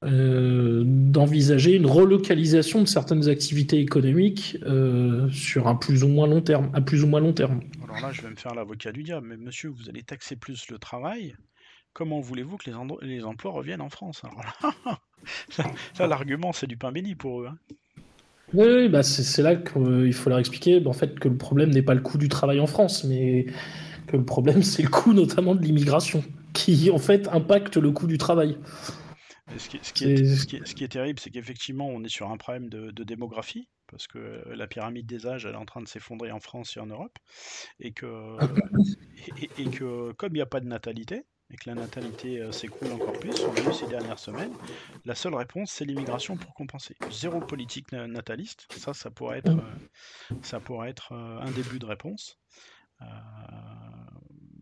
euh, d'envisager une relocalisation de certaines activités économiques euh, sur un plus ou moins long terme, à plus ou moins long terme. Alors là, je vais me faire l'avocat du diable, mais monsieur, vous allez taxer plus le travail. Comment voulez-vous que les, les, emplois reviennent en France Alors là, l'argument, c'est du pain béni pour eux. Hein. Oui, bah c'est là qu'il faut leur expliquer en fait, que le problème n'est pas le coût du travail en France, mais que le problème, c'est le coût notamment de l'immigration, qui en fait impacte le coût du travail. Ce qui, est, terrible, c'est qu'effectivement, on est sur un problème de, démographie, parce que la pyramide des âges, elle est en train de s'effondrer en France et en Europe, et que, et, que comme il n'y a pas de natalité, et que la natalité euh, s'écoule encore plus, on a vu ces dernières semaines, la seule réponse, c'est l'immigration pour compenser. Zéro politique nataliste, ça, ça pourrait être, euh, ça pourrait être euh, un début de réponse.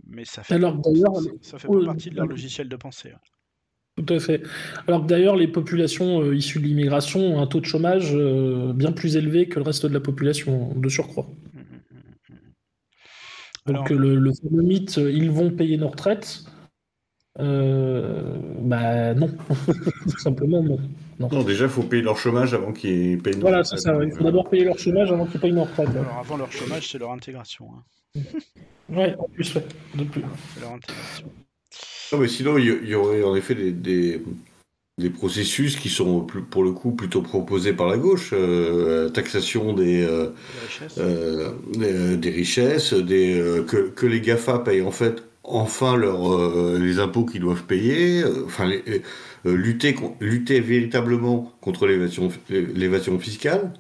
mais ça fait, ça, fait pas partie de leur logiciel de pensée. Hein. Tout à fait. Alors que d'ailleurs, les populations euh, issues de l'immigration ont un taux de chômage euh, bien plus élevé que le reste de la population, de surcroît. Donc le, fameux mythe, euh, ils vont payer nos retraites, bah non, tout simplement non. Non, déjà, il faut payer leur chômage avant qu'ils payent Voilà, c'est ça. Il faut d'abord payer leur chômage avant qu'ils payent leur retraite. Alors, avant leur chômage, c'est leur intégration. Hein. ouais, en plus, ouais. C'est leur intégration. Non, mais sinon, il y, aurait en effet des, des, processus qui sont, pour le coup, plutôt proposés par la gauche. Euh, taxation des, euh, euh, des richesses, des, que, que les GAFA payent en fait enfin leur, les impôts qu'ils doivent payer. Enfin, les, euh, lutter, lutter véritablement contre l'évasion fiscale,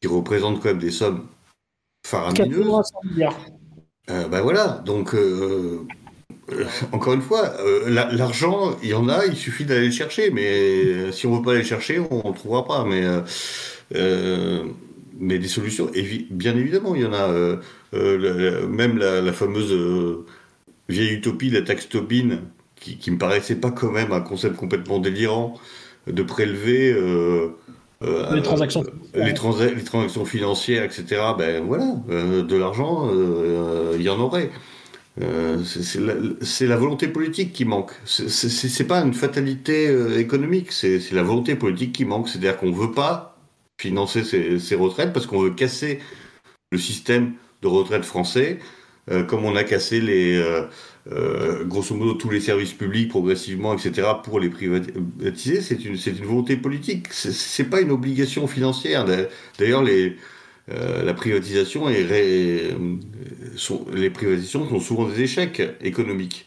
qui représente quand même des sommes faramineuses. Euh, ben voilà, donc euh, encore une fois, l'argent, il y en a, il suffit d'aller le chercher, mais si on ne veut pas aller le chercher, on ne trouvera pas. Mais, mais des solutions, bien évidemment, il y en a. même la, la fameuse vieille utopie, la taxe Tobin, qui, qui me paraissait pas quand même un concept complètement délirant de prélever euh, euh, les, transactions. les, les, transactions financières, etc. Ben voilà, euh, de l'argent, il y en aurait. C'est la, volonté politique qui manque. C'est pas une fatalité économique, c'est la volonté politique qui manque. C'est-à-dire qu'on veut pas financer ces, retraites parce qu'on veut casser le système de retraite français, comme on a cassé les euh, grosso modo tous les services publics progressivement, etc., pour les privatiser, c'est une, une volonté politique. C'est pas une obligation financière. D'ailleurs, les, euh, la privatisation et euh, sont, les privatisations sont souvent des échecs économiques.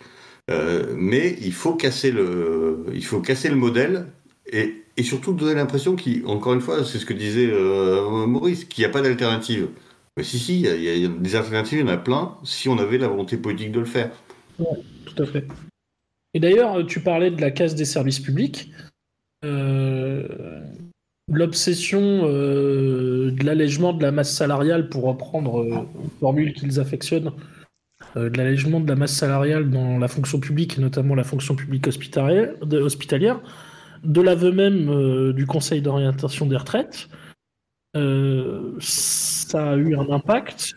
Euh, mais il faut casser le, il faut casser le modèle et, et surtout donner l'impression qu'encore une fois, c'est ce que disait Maurice, qu'il n'y a pas d'alternative. Mais si, si, il y, a des alternatives, il y en a plein, si on avait la volonté politique de le faire tout à fait. Et d'ailleurs, tu parlais de la casse des services publics. Euh, l'obsession euh, de l'allègement de la masse salariale, pour reprendre euh, une formule qu'ils affectionnent, de l'allègement de la masse salariale dans la fonction publique, et notamment la fonction publique hospitalière, de, l'aveu même du Conseil d'orientation des retraites, ça a eu un impact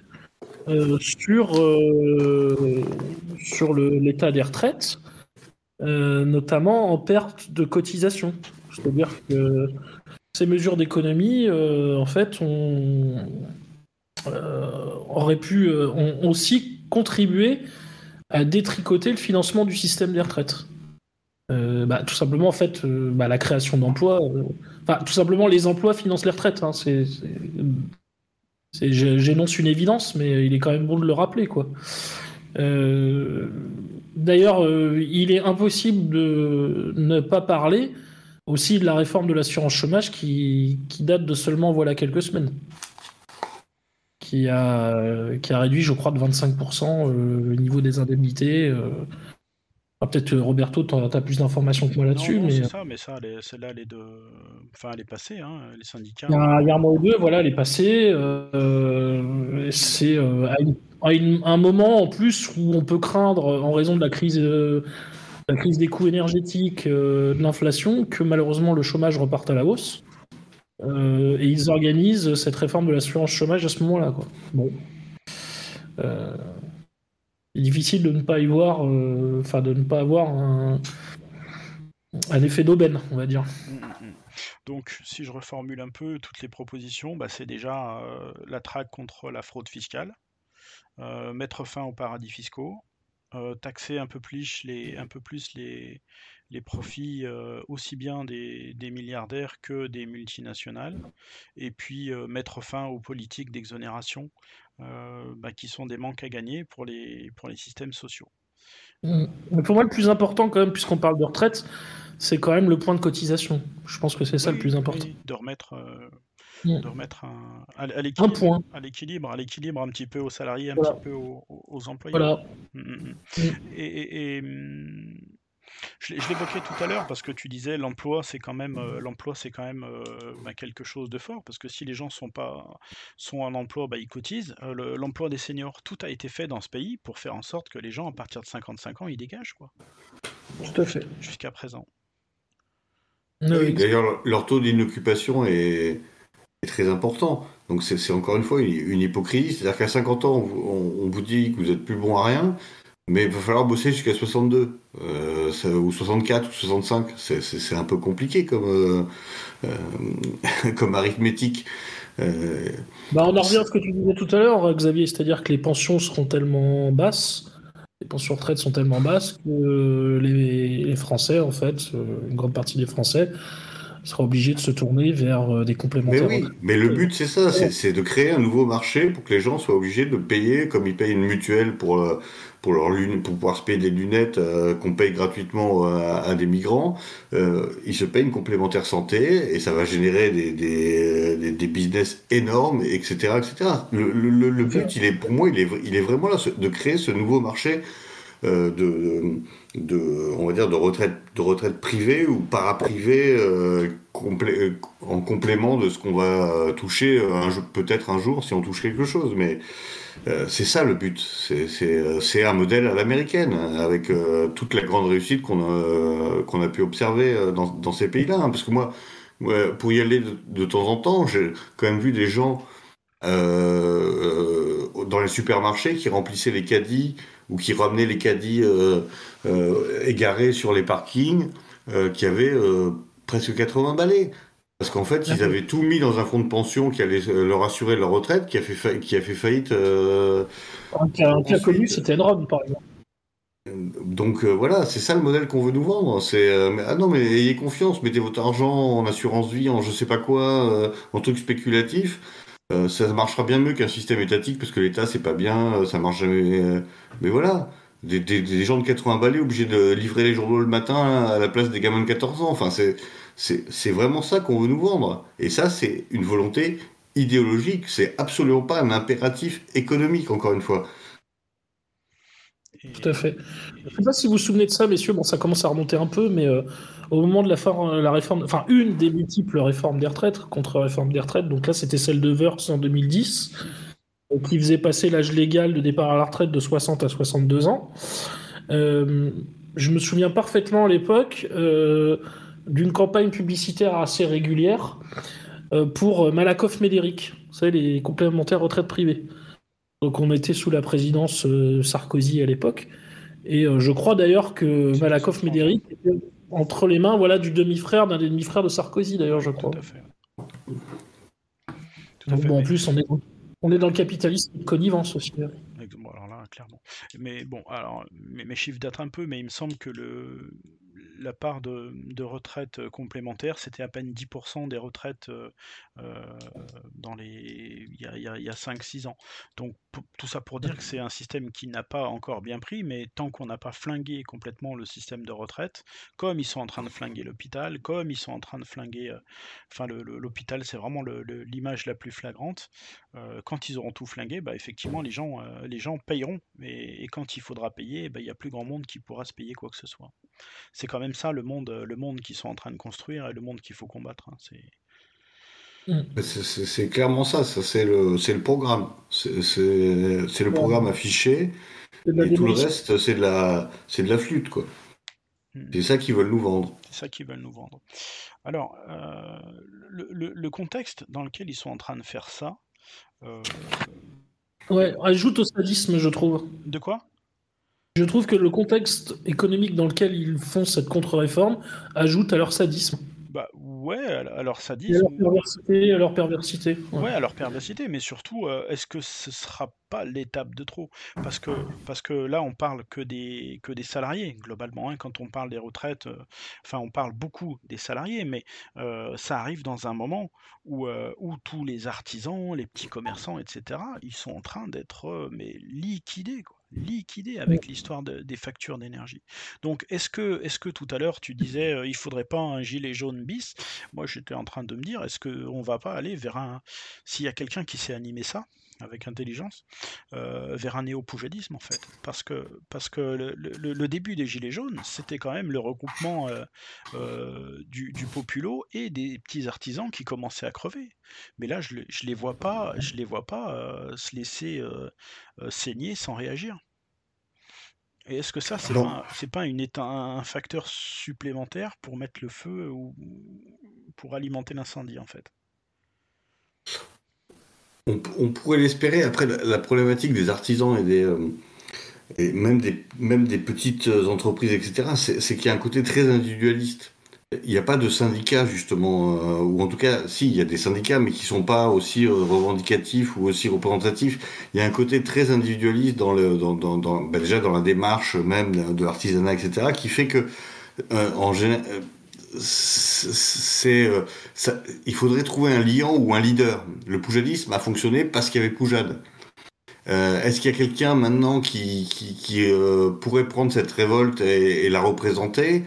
euh, sur, euh, sur l'état des retraites, euh, notamment en perte de cotisation. C'est-à-dire que ces mesures d'économie, en fait, ont, auraient pu ont aussi contribué à détricoter le financement du système des retraites. Bah, tout simplement, en fait, bah, la création d'emplois, enfin, tout simplement, les emplois financent les retraites. Hein, c'est J'énonce une évidence, mais il est quand même bon de le rappeler, quoi. Euh, d'ailleurs, euh, il est impossible de ne pas parler aussi de la réforme de l'assurance chômage qui, date de seulement voilà quelques semaines. Qui a, qui a réduit, je crois, de 25% euh, le niveau des indemnités. Ah, peut-être Roberto, tu as, plus d'informations que moi là-dessus. mais... c'est ça, mais ça, celle-là, elle est de. Enfin, elle est passée, hein, les syndicats. Il y, a, un mois ou deux, voilà, elle est passée. Euh, c'est euh, à, un moment en plus où on peut craindre, en raison de la crise, euh, la crise des coûts énergétiques, de l'inflation, que malheureusement le chômage reparte à la hausse. et ils organisent cette réforme de l'assurance chômage à ce moment-là. Quoi. Bon c'est difficile de ne pas y voir, euh, enfin de ne pas avoir un, effet d'aubaine, on va dire. Mm, mm, mm. Donc, si je reformule un peu toutes les propositions, bah, c'est déjà euh, la traque contre la fraude fiscale, euh, mettre fin aux paradis fiscaux, taxer un peu plus les, un peu plus les, les profits aussi bien des, des, milliardaires que des multinationales, et puis mettre fin aux politiques d'exonération euh, bah, qui sont des manques à gagner pour les, pour les systèmes sociaux. Mmh. pour moi, le plus important, quand même, puisqu'on parle de retraite, c'est quand même le point de cotisation. Je pense que c'est ça le plus important. de remettre, euh, mmh. de remettre un, à, l'équilibre, un point. à l'équilibre, à l'équilibre un petit peu aux salariés, un petit peu aux, aux employés. Voilà. Mmh, et, et, je, l'évoquais tout à l'heure parce que tu disais l'emploi c'est quand même euh, l'emploi c'est quand même euh, bah, quelque chose de fort parce que si les gens sont pas sont en emploi bah, ils cotisent euh, l'emploi des seniors tout a été fait dans ce pays pour faire en sorte que les gens à partir de 55 ans ils dégagent quoi tout à fait jusqu'à présent d'ailleurs leur taux d'inoccupation est, très important donc c'est encore une fois une, hypocrisie c'est à dire qu'à 50 ans on, vous dit que vous êtes plus bon à rien Mais il va falloir bosser jusqu'à 62, euh, ou 64, ou 65. C'est un peu compliqué comme, euh, comme arithmétique. Bah on en revient à ce que tu disais tout à l'heure, Xavier, c'est-à-dire que les pensions seront tellement basses, les pensions de retraite sont tellement basses que les Français, en fait, une grande partie des Français, sera obligé de se tourner vers euh, des complémentaires. Mais oui, mais le but c'est ça, c'est de créer un nouveau marché pour que les gens soient obligés de payer comme ils payent une mutuelle pour euh, pour leur lune, pour pouvoir se payer des lunettes euh, qu'on paye gratuitement à, des migrants, ils se payent une complémentaire santé et ça va générer des, des, des, business énormes, etc., etc. Le, le, le but, il est pour moi, il est, il est vraiment là de créer ce nouveau marché de de, on va dire, de retraite, de retraite privée ou paraprivée euh, euh, en complément de ce qu'on va toucher peut-être un jour si on touche quelque chose. Mais euh, c'est ça le but. C'est un modèle à l'américaine, avec toute la grande réussite qu'on a, a pu observer dans, dans ces pays-là. Hein. parce que moi, pour y aller de, temps en temps, j'ai quand même vu des gens dans les supermarchés qui remplissaient les caddies ou qui ramenaient les caddies euh, euh, égarés sur les parkings, euh, qui avaient presque 80 balais. Parce qu'en fait, ils avaient tout mis dans un fonds de pension qui allait leur assurer leur retraite, qui a fait, qui a fait faillite. un cas, connu, c'était Enron, par exemple. Donc voilà, c'est ça le modèle qu'on veut nous vendre. C'est ah non mais ayez confiance, mettez votre argent en assurance vie, en je sais pas quoi, en truc spéculatif. Euh, ça marchera bien mieux qu'un système étatique parce que l'État c'est pas bien, euh, ça marche jamais. Euh, mais voilà, des, gens de 80 balais obligés de livrer les journaux le matin à la place des gamins de 14 ans. Enfin, c'est vraiment ça qu'on veut nous vendre. Et ça, c'est une volonté idéologique. C'est absolument pas un impératif économique, encore une fois. Tout à fait. Je ne sais pas si vous vous souvenez de ça, messieurs. Bon, ça commence à remonter un peu, mais au moment de la, la, réforme, enfin une des multiples réformes des retraites, contre-réforme des retraites, donc là c'était celle de Wörth en 2010, qui faisait passer l'âge légal de départ à la retraite de 60 à 62 ans. Euh, je me souviens parfaitement à l'époque euh, d'une campagne publicitaire assez régulière euh, pour Malakoff Médéric, vous savez, les complémentaires retraite privée. Donc on était sous la présidence Sarkozy à l'époque. Et je crois d'ailleurs que Malakoff Médéric était entre les mains voilà, du demi-frère, d'un des demi-frères de Sarkozy d'ailleurs, je crois. Tout à fait. bon, En plus, on est, on est dans le capitalisme de connivence aussi. Hein. alors là, clairement. Mais bon, alors mes, chiffres datent un peu, mais il me semble que le, la part de, de retraite euh, complémentaire, c'était à peine 10% des retraites euh, euh, dans les, il y a, a, 5-6 ans. Donc tout ça pour dire que c'est un système qui n'a pas encore bien pris, mais tant qu'on n'a pas flingué complètement le système de retraite, comme ils sont en train de flinguer l'hôpital, comme ils sont en train de flinguer, enfin l'hôpital c'est vraiment l'image la plus flagrante, quand ils auront tout flingué, bah, effectivement les gens, les gens payeront, et, et quand il faudra payer, bah, il n'y a plus grand monde qui pourra se payer quoi que ce soit. C'est quand même ça le monde, le monde qu'ils sont en train de construire et le monde qu'il faut combattre. Hein. Mm. C'est clairement ça, ça c'est le, le programme. C'est le programme affiché. Et tout le reste, c'est de, la, de la flûte. quoi. Mm. C'est ça qu'ils veulent nous vendre. C'est ça qu'ils veulent nous vendre. Alors, euh, le, contexte dans lequel ils sont en train de faire ça. Euh, ouais, ajoute au sadisme, je trouve. De quoi? Je trouve que le contexte économique dans lequel ils font cette contre-réforme ajoute à leur sadisme. Bah ouais, alors ça dit. À leur perversité, à leur perversité. Ouais, à leur perversité, mais surtout, euh, est-ce que ce sera pas l'étape de trop? Parce que parce que là, on parle que des que des salariés globalement. Hein, quand on parle des retraites, euh, enfin, on parle beaucoup des salariés, mais euh, ça arrive dans un moment où où tous les artisans, les petits commerçants, etc., ils sont en train d'être mais liquidés quoi liquidé avec l'histoire des factures d'énergie. Donc, est-ce que, est que tout à l'heure tu disais euh, il faudrait pas un gilet jaune bis? Moi, j'étais en train de me dire est-ce qu'on va pas aller vers un. S'il y a quelqu'un qui sait animer ça, avec intelligence, euh, vers un néo-poujadisme en fait. Parce que, parce que le, début des Gilets jaunes, c'était quand même le regroupement euh, du, du, populo et des petits artisans qui commençaient à crever. Mais là, je, je les vois pas, je les vois pas se laisser saigner sans réagir. Et est-ce que ça, c'est pas, pas une, un facteur supplémentaire pour mettre le feu ou pour alimenter l'incendie en fait? On, pourrait l'espérer. Après, la, problématique des artisans et des, et même des, même des petites entreprises, etc., c'est qu'il y a un côté très individualiste. Il n'y a pas de syndicats, justement, euh, ou en tout cas, si, il y a des syndicats, mais qui ne sont pas aussi euh, revendicatifs ou aussi représentatifs. Il y a un côté très individualiste dans le, dans, ben déjà dans la démarche même de l'artisanat, etc., qui fait que, euh, en c'est, il faudrait trouver un liant ou un leader. Le poujadisme a fonctionné parce qu'il y avait Poujade. Euh, Est-ce qu'il y a quelqu'un maintenant qui, euh, pourrait prendre cette révolte et, la représenter?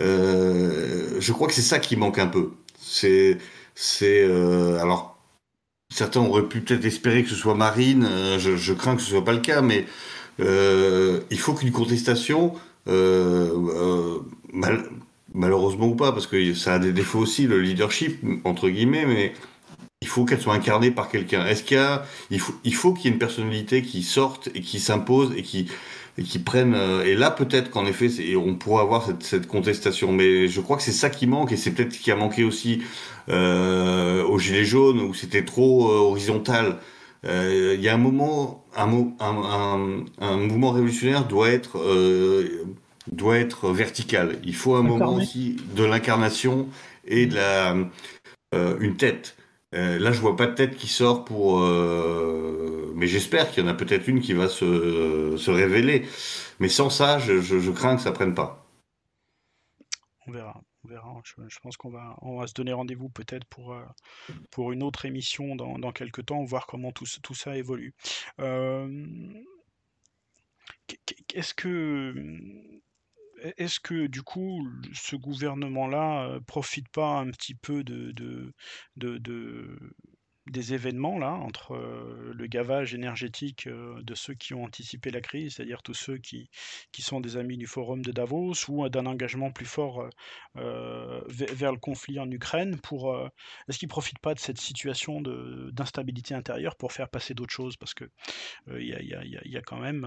Euh, Je crois que c'est ça qui manque un peu. C'est, euh, alors certains auraient pu peut-être espérer que ce soit Marine. Euh, je, crains que ce soit pas le cas, mais il faut qu'une contestation, malheureusement ou pas, parce que ça a des défauts aussi, le leadership entre guillemets, mais il faut qu'elle soit incarnée par quelqu'un. Est-ce qu'il y a, il faut, il faut qu'il y ait une personnalité qui sorte et qui s'impose et qui, et qui prenne. Euh, et là, peut-être qu'en effet, on pourrait avoir cette, cette, contestation. Mais je crois que c'est ça qui manque et c'est peut-être ce qui a manqué aussi euh, aux Gilets jaunes où c'était trop euh, horizontal. Euh, il y a un moment, un, un, un, un, mouvement révolutionnaire doit être euh, doit être vertical. Il faut un moment aussi de l'incarnation et de la euh, une tête. Euh, là, je vois pas de tête qui sort pour. Euh... Mais j'espère qu'il y en a peut-être une qui va se, se révéler. Mais sans ça, je, je, je, crains que ça prenne pas. On verra. On verra. Je, je pense qu'on va, on va se donner rendez-vous peut-être pour, euh, pour une autre émission dans, dans quelques temps, voir comment tout, tout ça évolue. Euh... Est-ce que est-ce que du coup ce gouvernement-là profite pas un petit peu de, de, de, de des événements là entre euh, le gavage énergétique euh, de ceux qui ont anticipé la crise, c'est-à-dire tous ceux qui, sont des amis du forum de Davos, ou d'un engagement plus fort euh, vers le conflit en Ukraine, pour est-ce qu'ils profitent pas de cette situation d'instabilité intérieure pour faire passer d'autres choses? Parce que il y, a, quand même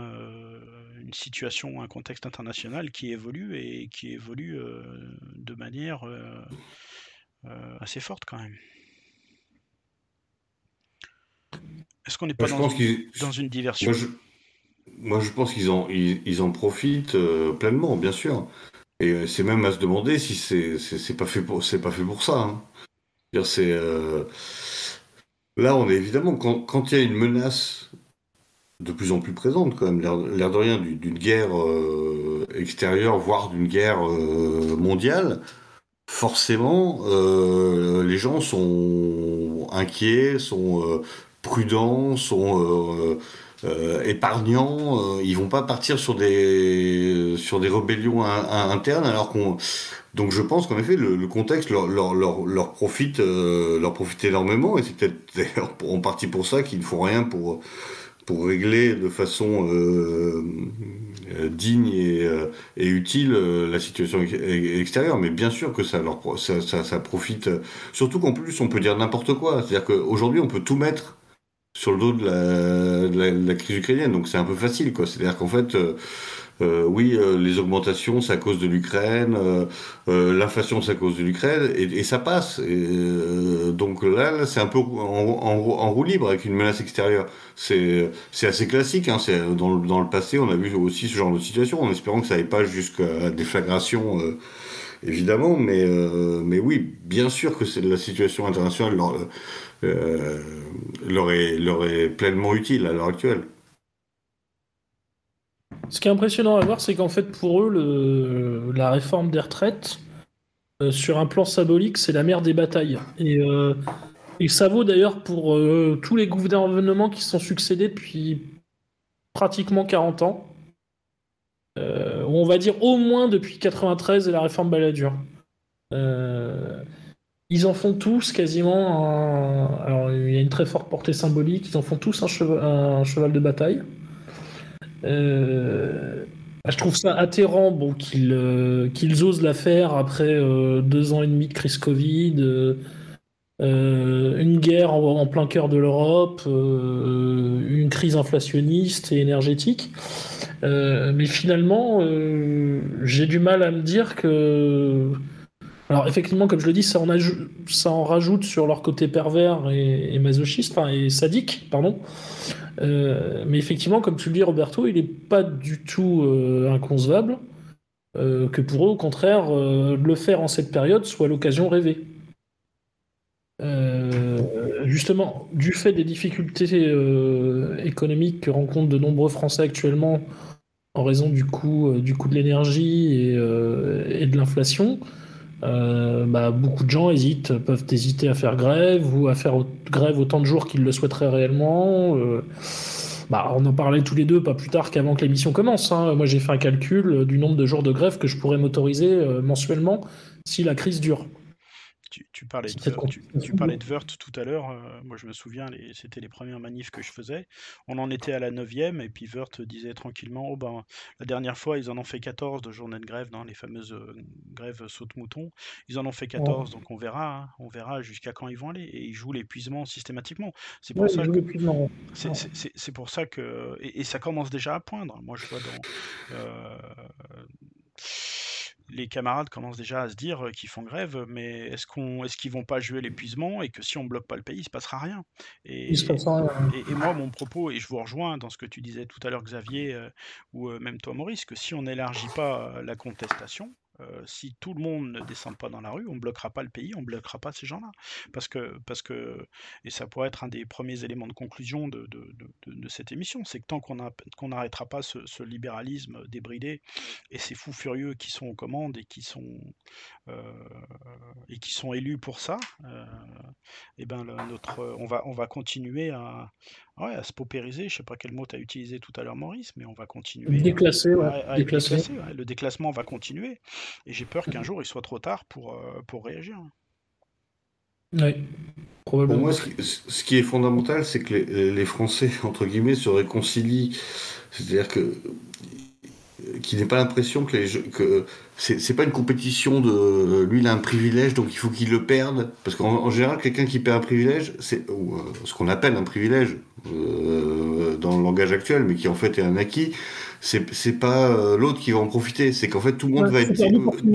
une situation, un contexte international qui évolue et qui évolue de manière assez forte quand même. Est-ce qu'on n'est pas dans, une, dans, une diversion moi je, moi je, pense qu'ils en, ils, ils, en profitent euh, pleinement, bien sûr. Et euh, c'est même à se demander si c'est pas fait pour c'est pas fait pour ça. Hein. C'est euh... là on est évidemment quand, quand il y a une menace de plus en plus présente quand même l'air de rien d'une guerre euh, extérieure voire d'une guerre mondiale forcément euh, les gens sont inquiets sont prudents, sont euh, euh, épargnants. Euh, ils vont pas partir sur des sur des rébellions internes alors qu'on donc je pense qu'en effet le, contexte leur, leur, leur, profite leur profite énormément et c'est peut-être en partie pour ça qu'ils ne font rien pour pour régler de façon digne et, et utile la situation extérieure. Mais bien sûr que ça leur ça, ça, ça profite. Surtout qu'en plus on peut dire n'importe quoi. C'est-à-dire qu'aujourd'hui on peut tout mettre sur le dos de la, crise ukrainienne. Donc c'est un peu facile, quoi. C'est-à-dire qu'en fait, euh, euh, oui, euh, les augmentations, c'est à cause de l'Ukraine, euh, euh, l'inflation, c'est à cause de l'Ukraine, et, et, ça passe. Et, donc là, là c'est un peu en, en, roue libre avec une menace extérieure. C'est assez classique. Hein. Dans, dans le passé, on a vu aussi ce genre de situation, en espérant que ça n'aille pas jusqu'à déflagration évidemment, mais, euh, mais oui, bien sûr que c'est la situation internationale euh, leur, est, pleinement utile à l'heure actuelle. Ce qui est impressionnant à voir, c'est qu'en fait, pour eux, la réforme des retraites, euh, sur un plan symbolique, c'est la mère des batailles. Et, euh, ça vaut d'ailleurs pour euh, tous les gouvernements qui sont succédés depuis pratiquement 40 ans. On va dire au moins depuis 93 et la réforme Balladur. Ils en font tous quasiment un... Alors, il y a une très forte portée symbolique. Ils en font tous un, cheval, un cheval de bataille. Euh... Je trouve ça atterrant euh, qu'ils osent la faire après euh, deux ans et demi de crise Covid, une guerre en, plein cœur de l'Europe, une crise inflationniste et énergétique. mais finalement, j'ai du mal à me dire que Alors effectivement, comme je le dis, ça en, ça en rajoute sur leur côté pervers et, masochiste, et sadique, pardon. Euh, mais effectivement, comme tu le dis, Roberto, il n'est pas du tout euh, inconcevable euh, que pour eux, au contraire, le faire en cette période soit l'occasion rêvée. justement, du fait des difficultés économiques que rencontrent de nombreux Français actuellement en raison du coût, du coût de l'énergie et de l'inflation, euh, bah, beaucoup de gens hésitent, peuvent hésiter à faire grève ou à faire grève autant de jours qu'ils le souhaiteraient réellement. Euh, bah, on en parlait tous les deux pas plus tard qu'avant que l'émission commence. Hein. Moi, j'ai fait un calcul du nombre de jours de grève que je pourrais m'autoriser euh, mensuellement si la crise dure. Tu, parlais de, tu, parlais de Wörth tout à l'heure. Euh, moi, je me souviens, c'était les premières manifs que je faisais. On en était à la 9 et puis Wörth disait tranquillement oh ben, La dernière fois, ils en ont fait 14 de journées de grève, dans les fameuses euh, grèves saute-mouton. Ils en ont fait 14, donc on verra. Hein. on verra jusqu'à quand ils vont aller. Et ils jouent l'épuisement systématiquement. C'est pour, ça que, c'est pour ça que. Et, ça commence déjà à poindre. Moi, je vois dans. Euh, les camarades commencent déjà à se dire qu'ils font grève, mais est-ce qu'on, est-ce qu'ils vont pas jouer l'épuisement et que si on bloque pas le pays, il se passera rien? Et, Et, moi, mon propos, et je vous rejoins dans ce que tu disais tout à l'heure, Xavier, ou même toi, Maurice, que si on n'élargit pas la contestation, euh, si tout le monde ne descend pas dans la rue, on ne bloquera pas le pays, on ne bloquera pas ces gens-là. Parce que, parce que, et ça pourrait être un des premiers éléments de conclusion de, cette émission, c'est que tant qu'on n'arrêtera pas ce, libéralisme débridé et ces fous furieux qui sont aux commandes et qui sont, euh, et qui sont élus pour ça, et euh, eh ben notre, on, va, on va continuer à, Ouais, à se paupériser, je sais pas quel mot tu as utilisé tout à l'heure, Maurice, mais on va continuer. Déclasser, déclasser. Le déclassement va continuer. Et j'ai peur qu'un jour il soit trop tard pour, euh, pour réagir. Oui, probablement. Pour moi, ce qui, est fondamental, c'est que les, les, Français, entre guillemets, se réconcilient. C'est-à-dire que qui n'ait pas l'impression que, les, que c'est pas une compétition de lui il a un privilège donc il faut qu'il le perde parce qu'en général quelqu'un qui perd un privilège c'est euh, ce qu'on appelle un privilège euh, dans le langage actuel mais qui en fait est un acquis c'est pas euh, l'autre qui va en profiter. C'est qu'en fait tout le monde va être tout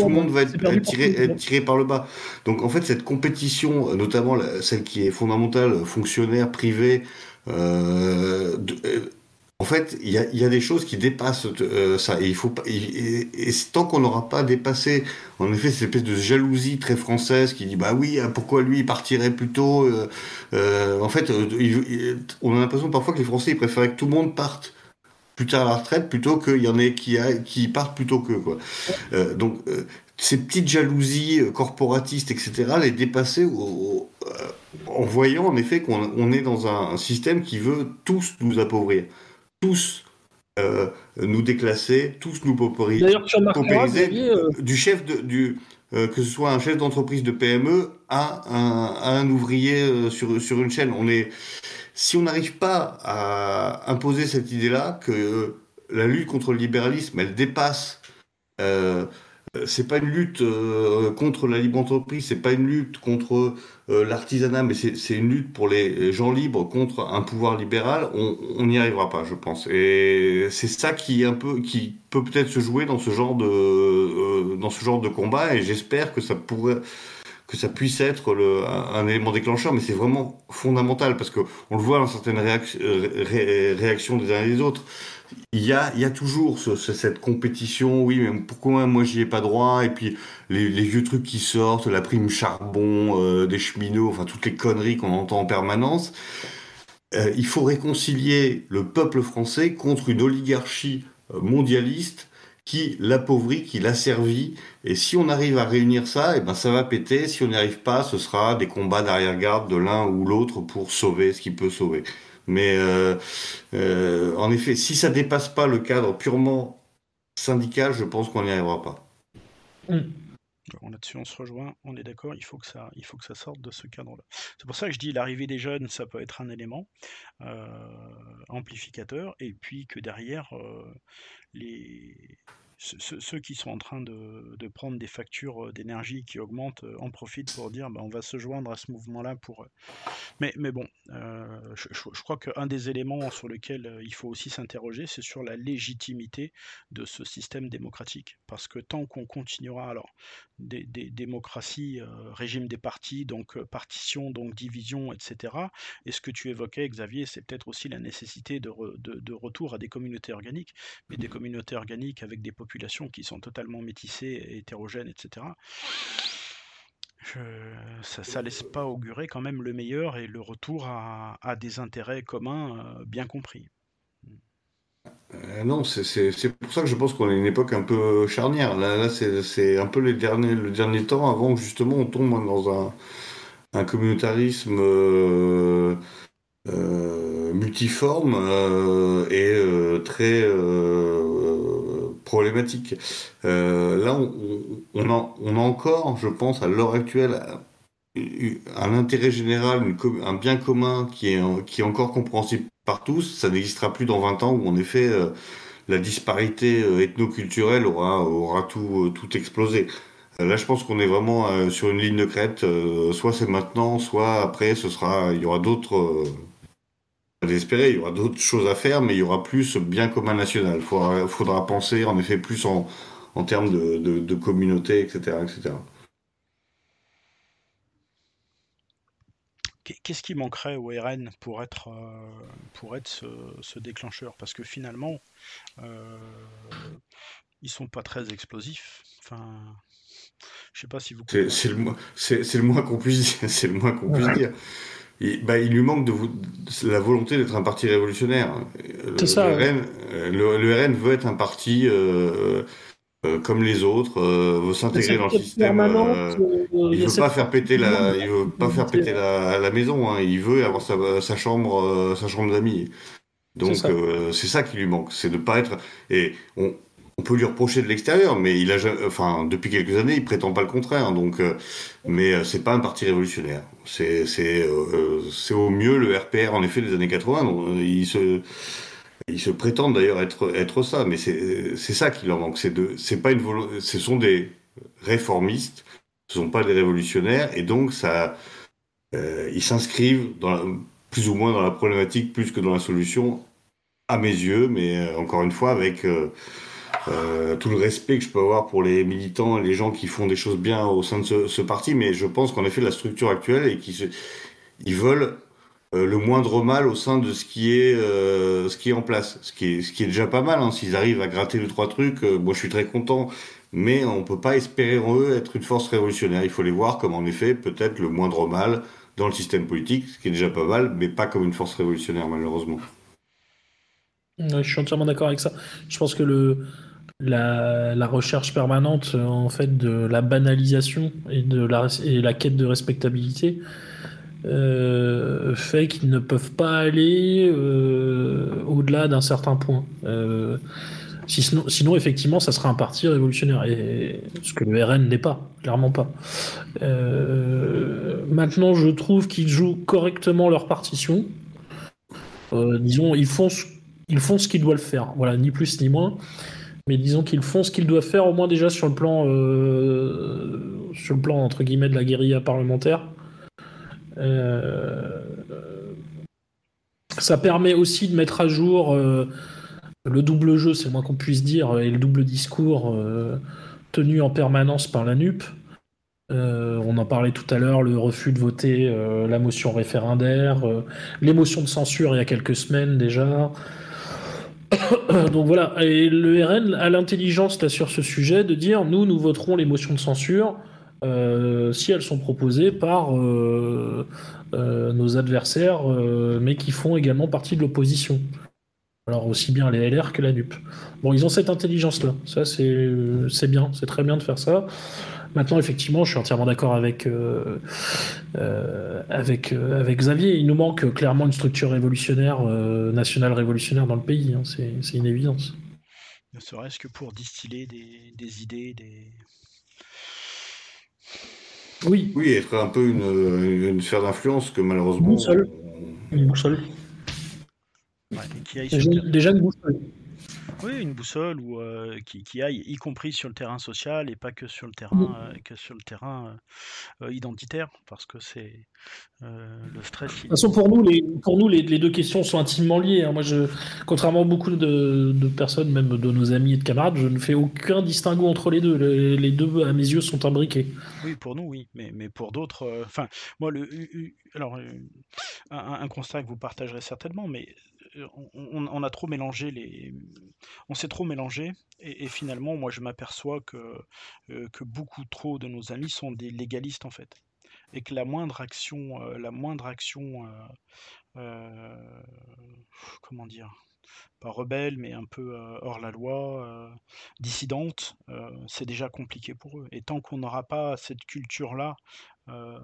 le monde va être, tiré, tiré par le bas. Donc en fait cette compétition notamment celle qui est fondamentale fonctionnaire privé de, en fait, il y a, des choses qui dépassent euh, ça. Et, il faut pas, et, tant qu'on n'aura pas dépassé, en effet, cette espèce de jalousie très française qui dit bah oui, hein, pourquoi lui il partirait plus tôt euh, euh, En fait, on a l'impression parfois que les Français ils préféraient que tout le monde parte plus tard à la retraite plutôt qu'il y en ait qui, qui partent plutôt que quoi. donc ces petites jalousies corporatistes, etc., les dépasser en voyant en effet qu'on est dans un système qui veut tous nous appauvrir tous euh, nous déclasser, tous nous paupériser. Euh, du chef de, du, euh, que ce soit un chef d'entreprise de PME à un, ouvrier sur, sur une chaîne. On est, si on n'arrive pas à imposer cette idée-là, que la lutte contre le libéralisme, elle dépasse euh, c'est pas une lutte euh, contre la libre entreprise, c'est pas une lutte contre euh, l'artisanat, mais c'est une lutte pour les gens libres contre un pouvoir libéral. On n'y arrivera pas, je pense. Et c'est ça qui un peu, qui peut peut-être se jouer dans ce genre de dans ce genre de combat. Et j'espère que ça pourrait que ça puisse être un, élément déclencheur, mais c'est vraiment fondamental parce que on le voit dans certaines réactions des uns et des autres il y a, toujours cette compétition, oui, mais pourquoi moi j'y ai pas droit Et puis les, vieux trucs qui sortent, la prime charbon, euh, des cheminots, enfin toutes les conneries qu'on entend en permanence. Euh, il faut réconcilier le peuple français contre une oligarchie euh, mondialiste qui l'appauvrit, qui l'asservit. Et si on arrive à réunir ça, et eh ben ça va péter. Si on n'y arrive pas, ce sera des combats d'arrière-garde de l'un ou l'autre pour sauver ce qui peut sauver. Mais euh, euh, en effet, si ça dépasse pas le cadre purement syndical, je pense qu'on n'y arrivera pas. Là-dessus, on se rejoint, on est d'accord, il faut que ça, il faut que ça sorte de ce cadre-là. C'est pour ça que je dis l'arrivée des jeunes, ça peut être un élément euh, amplificateur, et puis que derrière, les, ceux, qui sont en train de, prendre des factures d'énergie qui augmentent en profitent pour dire bah, on va se joindre à ce mouvement-là pour. Mais, mais bon, je, je, crois qu'un des éléments sur lequel il faut aussi s'interroger, c'est sur la légitimité de ce système démocratique. Parce que tant qu'on continuera, alors, des, démocraties, régime des partis, donc partition, donc division, etc. Et ce que tu évoquais, Xavier, c'est peut-être aussi la nécessité de, de, retour à des communautés organiques, mais des communautés organiques avec des populations qui sont totalement métissées, hétérogènes, etc. ça, ne laisse pas augurer quand même le meilleur et le retour à, des intérêts communs bien compris. Euh, non, c'est pour ça que je pense qu'on est une époque un peu charnière. Là, c'est un peu le dernier temps avant que justement on tombe dans un, un communautarisme euh, euh, multiforme et très problématique. là, on, a, encore, je pense, à l'heure actuelle, un intérêt général, un bien commun qui est, qui est encore compréhensible par tous. Ça n'existera plus dans 20 ans où, en effet, euh, la disparité euh, ethno-culturelle aura, aura tout, euh, tout explosé. Là, je pense qu'on est vraiment sur une ligne de crête. soit c'est maintenant, soit après, ce sera, il y aura d'autres. D'espérer, il y aura d'autres choses à faire, mais il y aura plus bien commun national. Il faudra, faudra, penser en effet plus en, en termes de, de, de communauté, etc., etc. Qu'est-ce qui manquerait au RN pour être, euh, pour être ce, déclencheur? Parce que finalement, euh, ils sont pas très explosifs. Enfin, je sais pas si vous. C'est le, le, moins qu'on puisse, c'est le moins qu'on puisse dire. Il, bah, il, lui manque de, la volonté d'être un parti révolutionnaire. Ça. Le, RN, le, RN, veut être un parti euh, euh, comme les autres, euh, veut s'intégrer dans le système. Euh, il veut pas faire péter la, il veut pas faire péter la, la maison. Hein, il veut avoir sa, sa chambre, sa chambre d'amis. Donc c'est ça. qui lui manque, c'est de pas être. Et on, on peut lui reprocher de l'extérieur, mais il a, enfin, depuis quelques années, il prétend pas le contraire. Donc, mais c'est pas un parti révolutionnaire. C'est, c'est, c'est au mieux le RPR en effet des années 80. Donc, il se ils se prétendent d'ailleurs être, être ça, mais c'est ça qui leur manque. C'est pas une ce sont des réformistes, ce sont pas des révolutionnaires, et donc ça, euh, ils s'inscrivent plus ou moins dans la problématique plus que dans la solution, à mes yeux, mais euh, encore une fois avec euh, tout le respect que je peux avoir pour les militants et les gens qui font des choses bien au sein de ce, parti, mais je pense qu'en effet la structure actuelle et qu'ils ils veulent euh, le moindre mal au sein de ce qui est euh, ce qui est en place, ce qui est ce qui est déjà pas mal. Hein. S'ils arrivent à gratter deux trois trucs, moi je suis très content. Mais on peut pas espérer en eux être une force révolutionnaire. Il faut les voir comme en effet peut-être le moindre mal dans le système politique, ce qui est déjà pas mal, mais pas comme une force révolutionnaire malheureusement. je suis entièrement d'accord avec ça. Je pense que le la, recherche permanente en fait de la banalisation et la, quête de respectabilité euh, fait qu'ils ne peuvent pas aller euh, au-delà d'un certain point. Euh, sinon, sinon, effectivement, ça serait un parti révolutionnaire, et ce que le RN n'est pas, clairement pas. maintenant, je trouve qu'ils jouent correctement leur partition. disons, ils font, ils font ce qu'ils doivent faire, voilà, ni plus ni moins. Mais disons qu'ils font ce qu'ils doivent faire, au moins déjà sur le plan, sur le plan entre guillemets de la guérilla parlementaire. Euh, ça permet aussi de mettre à jour euh, le double jeu, c'est le moins qu'on puisse dire, et le double discours euh, tenu en permanence par la NUP. on en parlait tout à l'heure, le refus de voter la motion référendaire, les motions de censure il y a quelques semaines déjà. Donc voilà, et le RN a l'intelligence sur ce sujet de dire nous, nous voterons les motions de censure euh, si elles sont proposées par euh, euh, nos adversaires, mais qui font également partie de l'opposition. Alors aussi bien les LR que la NUP. Bon, ils ont cette intelligence-là. Ça, c'est bien. C'est très bien de faire ça. Maintenant, effectivement, je suis entièrement d'accord avec, avec, avec Xavier. Il nous manque clairement une structure révolutionnaire, nationale révolutionnaire dans le pays. Hein. C'est une évidence. Ne serait-ce que pour distiller des, des idées, des, oui. Oui, être un peu une, une sphère d'influence que malheureusement. Une boussole. Une boussole. déjà, une boussole. Oui, une boussole ou qui, qui, aille, y compris sur le terrain social et pas que sur le terrain, que sur le terrain identitaire, parce que c'est le stress. De toute façon, pour nous, les, pour nous les, deux questions sont intimement liées. Hein. Moi, je, contrairement à beaucoup de, de, personnes, même de nos amis et de camarades, je ne fais aucun distinguo entre les deux. Les, deux, à mes yeux, sont imbriqués. Oui, pour nous, oui, mais, mais pour d'autres, enfin, moi, le, alors, un, un constat que vous partagerez certainement, mais on, a trop mélangé les, on s'est trop mélangé et, finalement, moi, je m'aperçois que euh, que beaucoup trop de nos amis sont des légalistes en fait, et que la moindre action, euh, la moindre action, euh, comment dire, pas rebelle, mais un peu hors la loi, dissidente, c'est déjà compliqué pour eux. Et tant qu'on n'aura pas cette culture-là euh,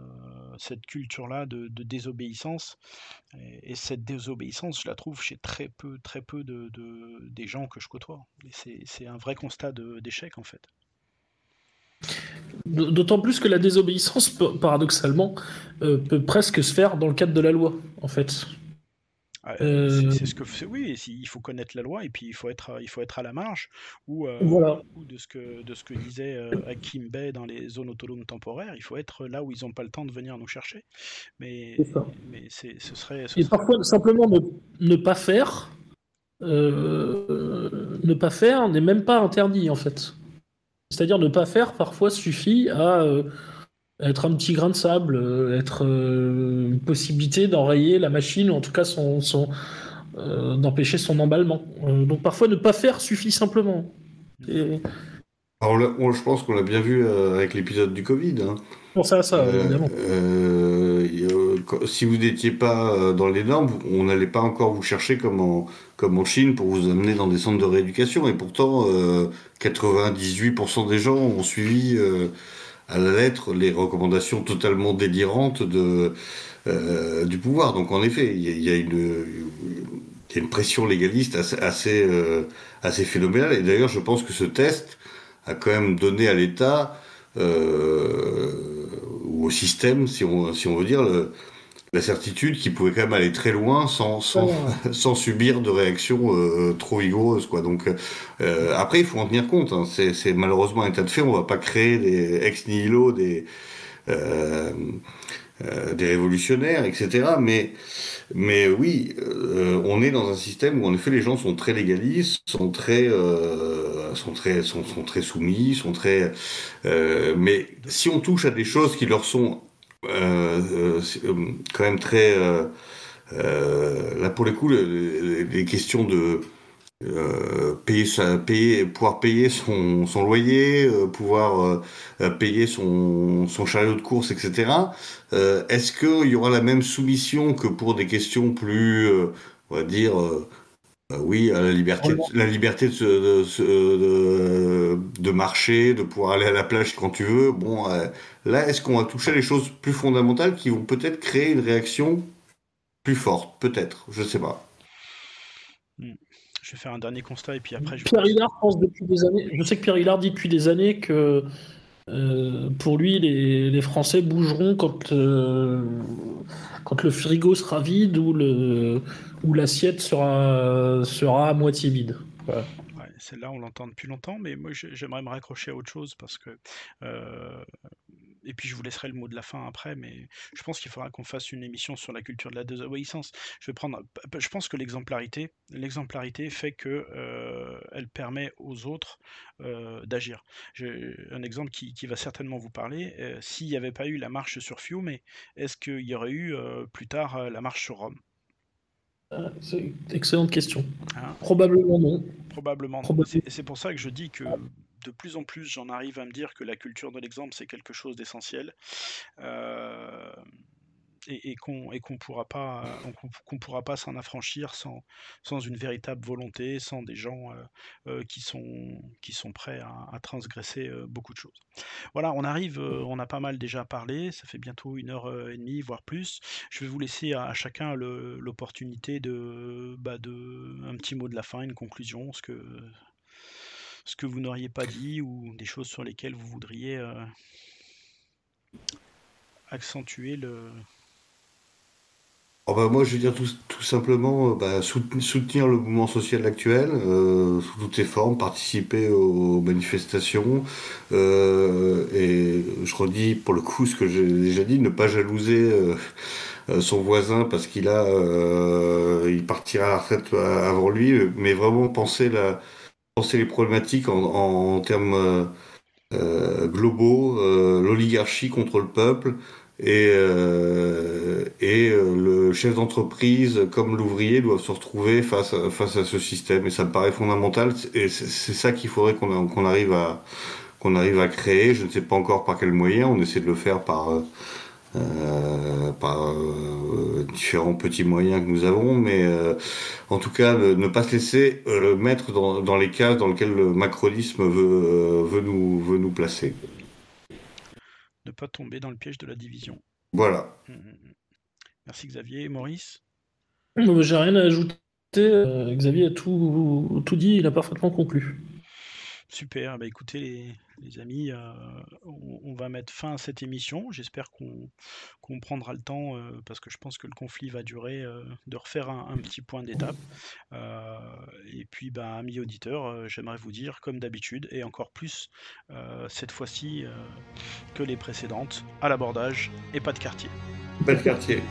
cette culture-là de, désobéissance. Et, cette désobéissance, je la trouve chez très peu, très peu de, des gens que je côtoie. c'est un vrai constat d'échec en fait. D'autant plus que la désobéissance, paradoxalement, euh, peut presque se faire dans le cadre de la loi, en fait. Ah, euh, c'est ce que oui, il faut connaître la loi et puis il faut être, il faut être à la marge ou, euh, ou de ce que de ce que disait euh, Hakim Bey dans les zones autonomes temporaires, il faut être là où ils n'ont pas le temps de venir nous chercher. Mais, mais ce serait. et parfois simplement ne, pas faire, ne pas faire n'est même pas interdit en fait. C'est-à-dire ne pas faire parfois suffit à être un petit grain de sable, euh, être euh, une possibilité d'enrayer la machine, ou en tout cas son, son euh, d'empêcher son emballement. donc parfois ne pas faire suffit simplement. Alors je pense qu'on l'a bien vu avec l'épisode du Covid. Hein. Pour ça, ça, évidemment. si vous n'étiez pas dans les normes, on n'allait pas encore vous chercher comme en, comme en Chine pour vous amener dans des centres de rééducation. Et pourtant, 98% des gens ont suivi à la lettre les recommandations totalement délirantes de, euh, du pouvoir. Donc en effet, il y, a, une, une pression légaliste assez, assez, euh, assez phénoménale. Et d'ailleurs, je pense que ce test a quand même donné à l'État euh, ou au système, si on, si on veut dire, le, la certitude qu'il pouvait quand même aller très loin sans, sans, sans subir de réactions euh, trop rigoureuses. Quoi. Donc, euh, après, il faut en tenir compte. Hein. C'est malheureusement un état de fait. On va pas créer des ex nihilo des, euh, euh des révolutionnaires, etc. Mais, mais oui, euh, on est dans un système où en effet les gens sont très légalistes, sont très, sont très, sont, sont, très soumis, sont très. mais si on touche à des choses qui leur sont euh, euh, euh, quand même très. là, pour les coups, les, questions de. payer, payer, pouvoir payer son, son loyer, pouvoir payer son, son, chariot de course, etc. Est-ce qu'il y aura la même soumission que pour des questions plus, on va dire, oui, la liberté, la liberté de, de, de, marcher, de pouvoir aller à la plage quand tu veux. Bon, Là, est-ce qu'on va toucher les choses plus fondamentales qui vont peut-être créer une réaction plus forte Peut-être, je ne sais pas. Hmm. Je vais faire un dernier constat et puis après. Je... Pierre Hillard pense depuis des années. Je sais que Pierre Hillard dit depuis des années que euh, pour lui, les, Français bougeront quand, euh, quand le frigo sera vide ou, le, ou l'assiette sera, sera à moitié vide. Celle-là, on l'entend depuis longtemps, mais moi, j'aimerais me raccrocher à autre chose parce que euh, et puis je vous laisserai le mot de la fin après, mais je pense qu'il faudra qu'on fasse une émission sur la culture de la désobéissance. Je vais prendre, je pense que l'exemplarité, l'exemplarité fait que euh, elle permet aux autres euh, d'agir. Un exemple qui, va certainement vous parler. S'il n'y avait pas eu la marche sur Fiume, est-ce qu'il y aurait eu plus tard la marche sur Rome? C'est une excellente question. Hein Probablement non. Probablement C'est pour ça que je dis que de plus en plus, j'en arrive à me dire que la culture de l'exemple, c'est quelque chose d'essentiel. Euh, et, qu'on ne pourra pas qu'on pourra pas s'en affranchir sans, sans une véritable volonté, sans des gens euh, euh, qui, sont, qui sont prêts à, transgresser beaucoup de choses. Voilà, on arrive, on a pas mal déjà parlé, ça fait bientôt une heure et demie, voire plus. Je vais vous laisser à, chacun l'opportunité de, bah de un petit mot de la fin, une conclusion, ce que ce que vous n'auriez pas dit ou des choses sur lesquelles vous voudriez euh, accentuer le, Oh bah moi, je veux dire tout, tout simplement bah, soutenir le mouvement social actuel sous toutes ses formes, participer aux manifestations et je redis pour le coup ce que j'ai déjà dit, ne pas jalouser euh, son voisin parce qu'il a, euh, il partira à la retraite avant lui, mais vraiment penser la, penser les problématiques en, en, termes euh, globaux, l'oligarchie contre le peuple et, et le chef d'entreprise comme l'ouvrier doivent se retrouver face à, face à ce système et ça me paraît fondamental et c'est ça qu'il faudrait qu'on arrive à qu'on arrive à créer. Je ne sais pas encore par quel moyen. On essaie de le faire par euh, par euh, différents petits moyens que nous avons, mais euh, en tout cas ne pas se laisser mettre dans, les cases dans lesquelles le macronisme veut, veut, nous, veut nous placer. Ne pas tomber dans le piège de la division. Voilà. Mmh, mmh, mmh. Merci Xavier. Maurice? J'ai rien à ajouter. Xavier a tout, tout dit, il a parfaitement conclu. Super, bah écoutez les, amis, euh, on, va mettre fin à cette émission. J'espère qu'on prendra le temps, euh, parce que je pense que le conflit va durer, euh, de refaire un, petit point d'étape. et puis, bah, amis auditeurs, j'aimerais vous dire, comme d'habitude, et encore plus cette fois-ci que les précédentes, à l'abordage et pas de quartier. Pas de quartier.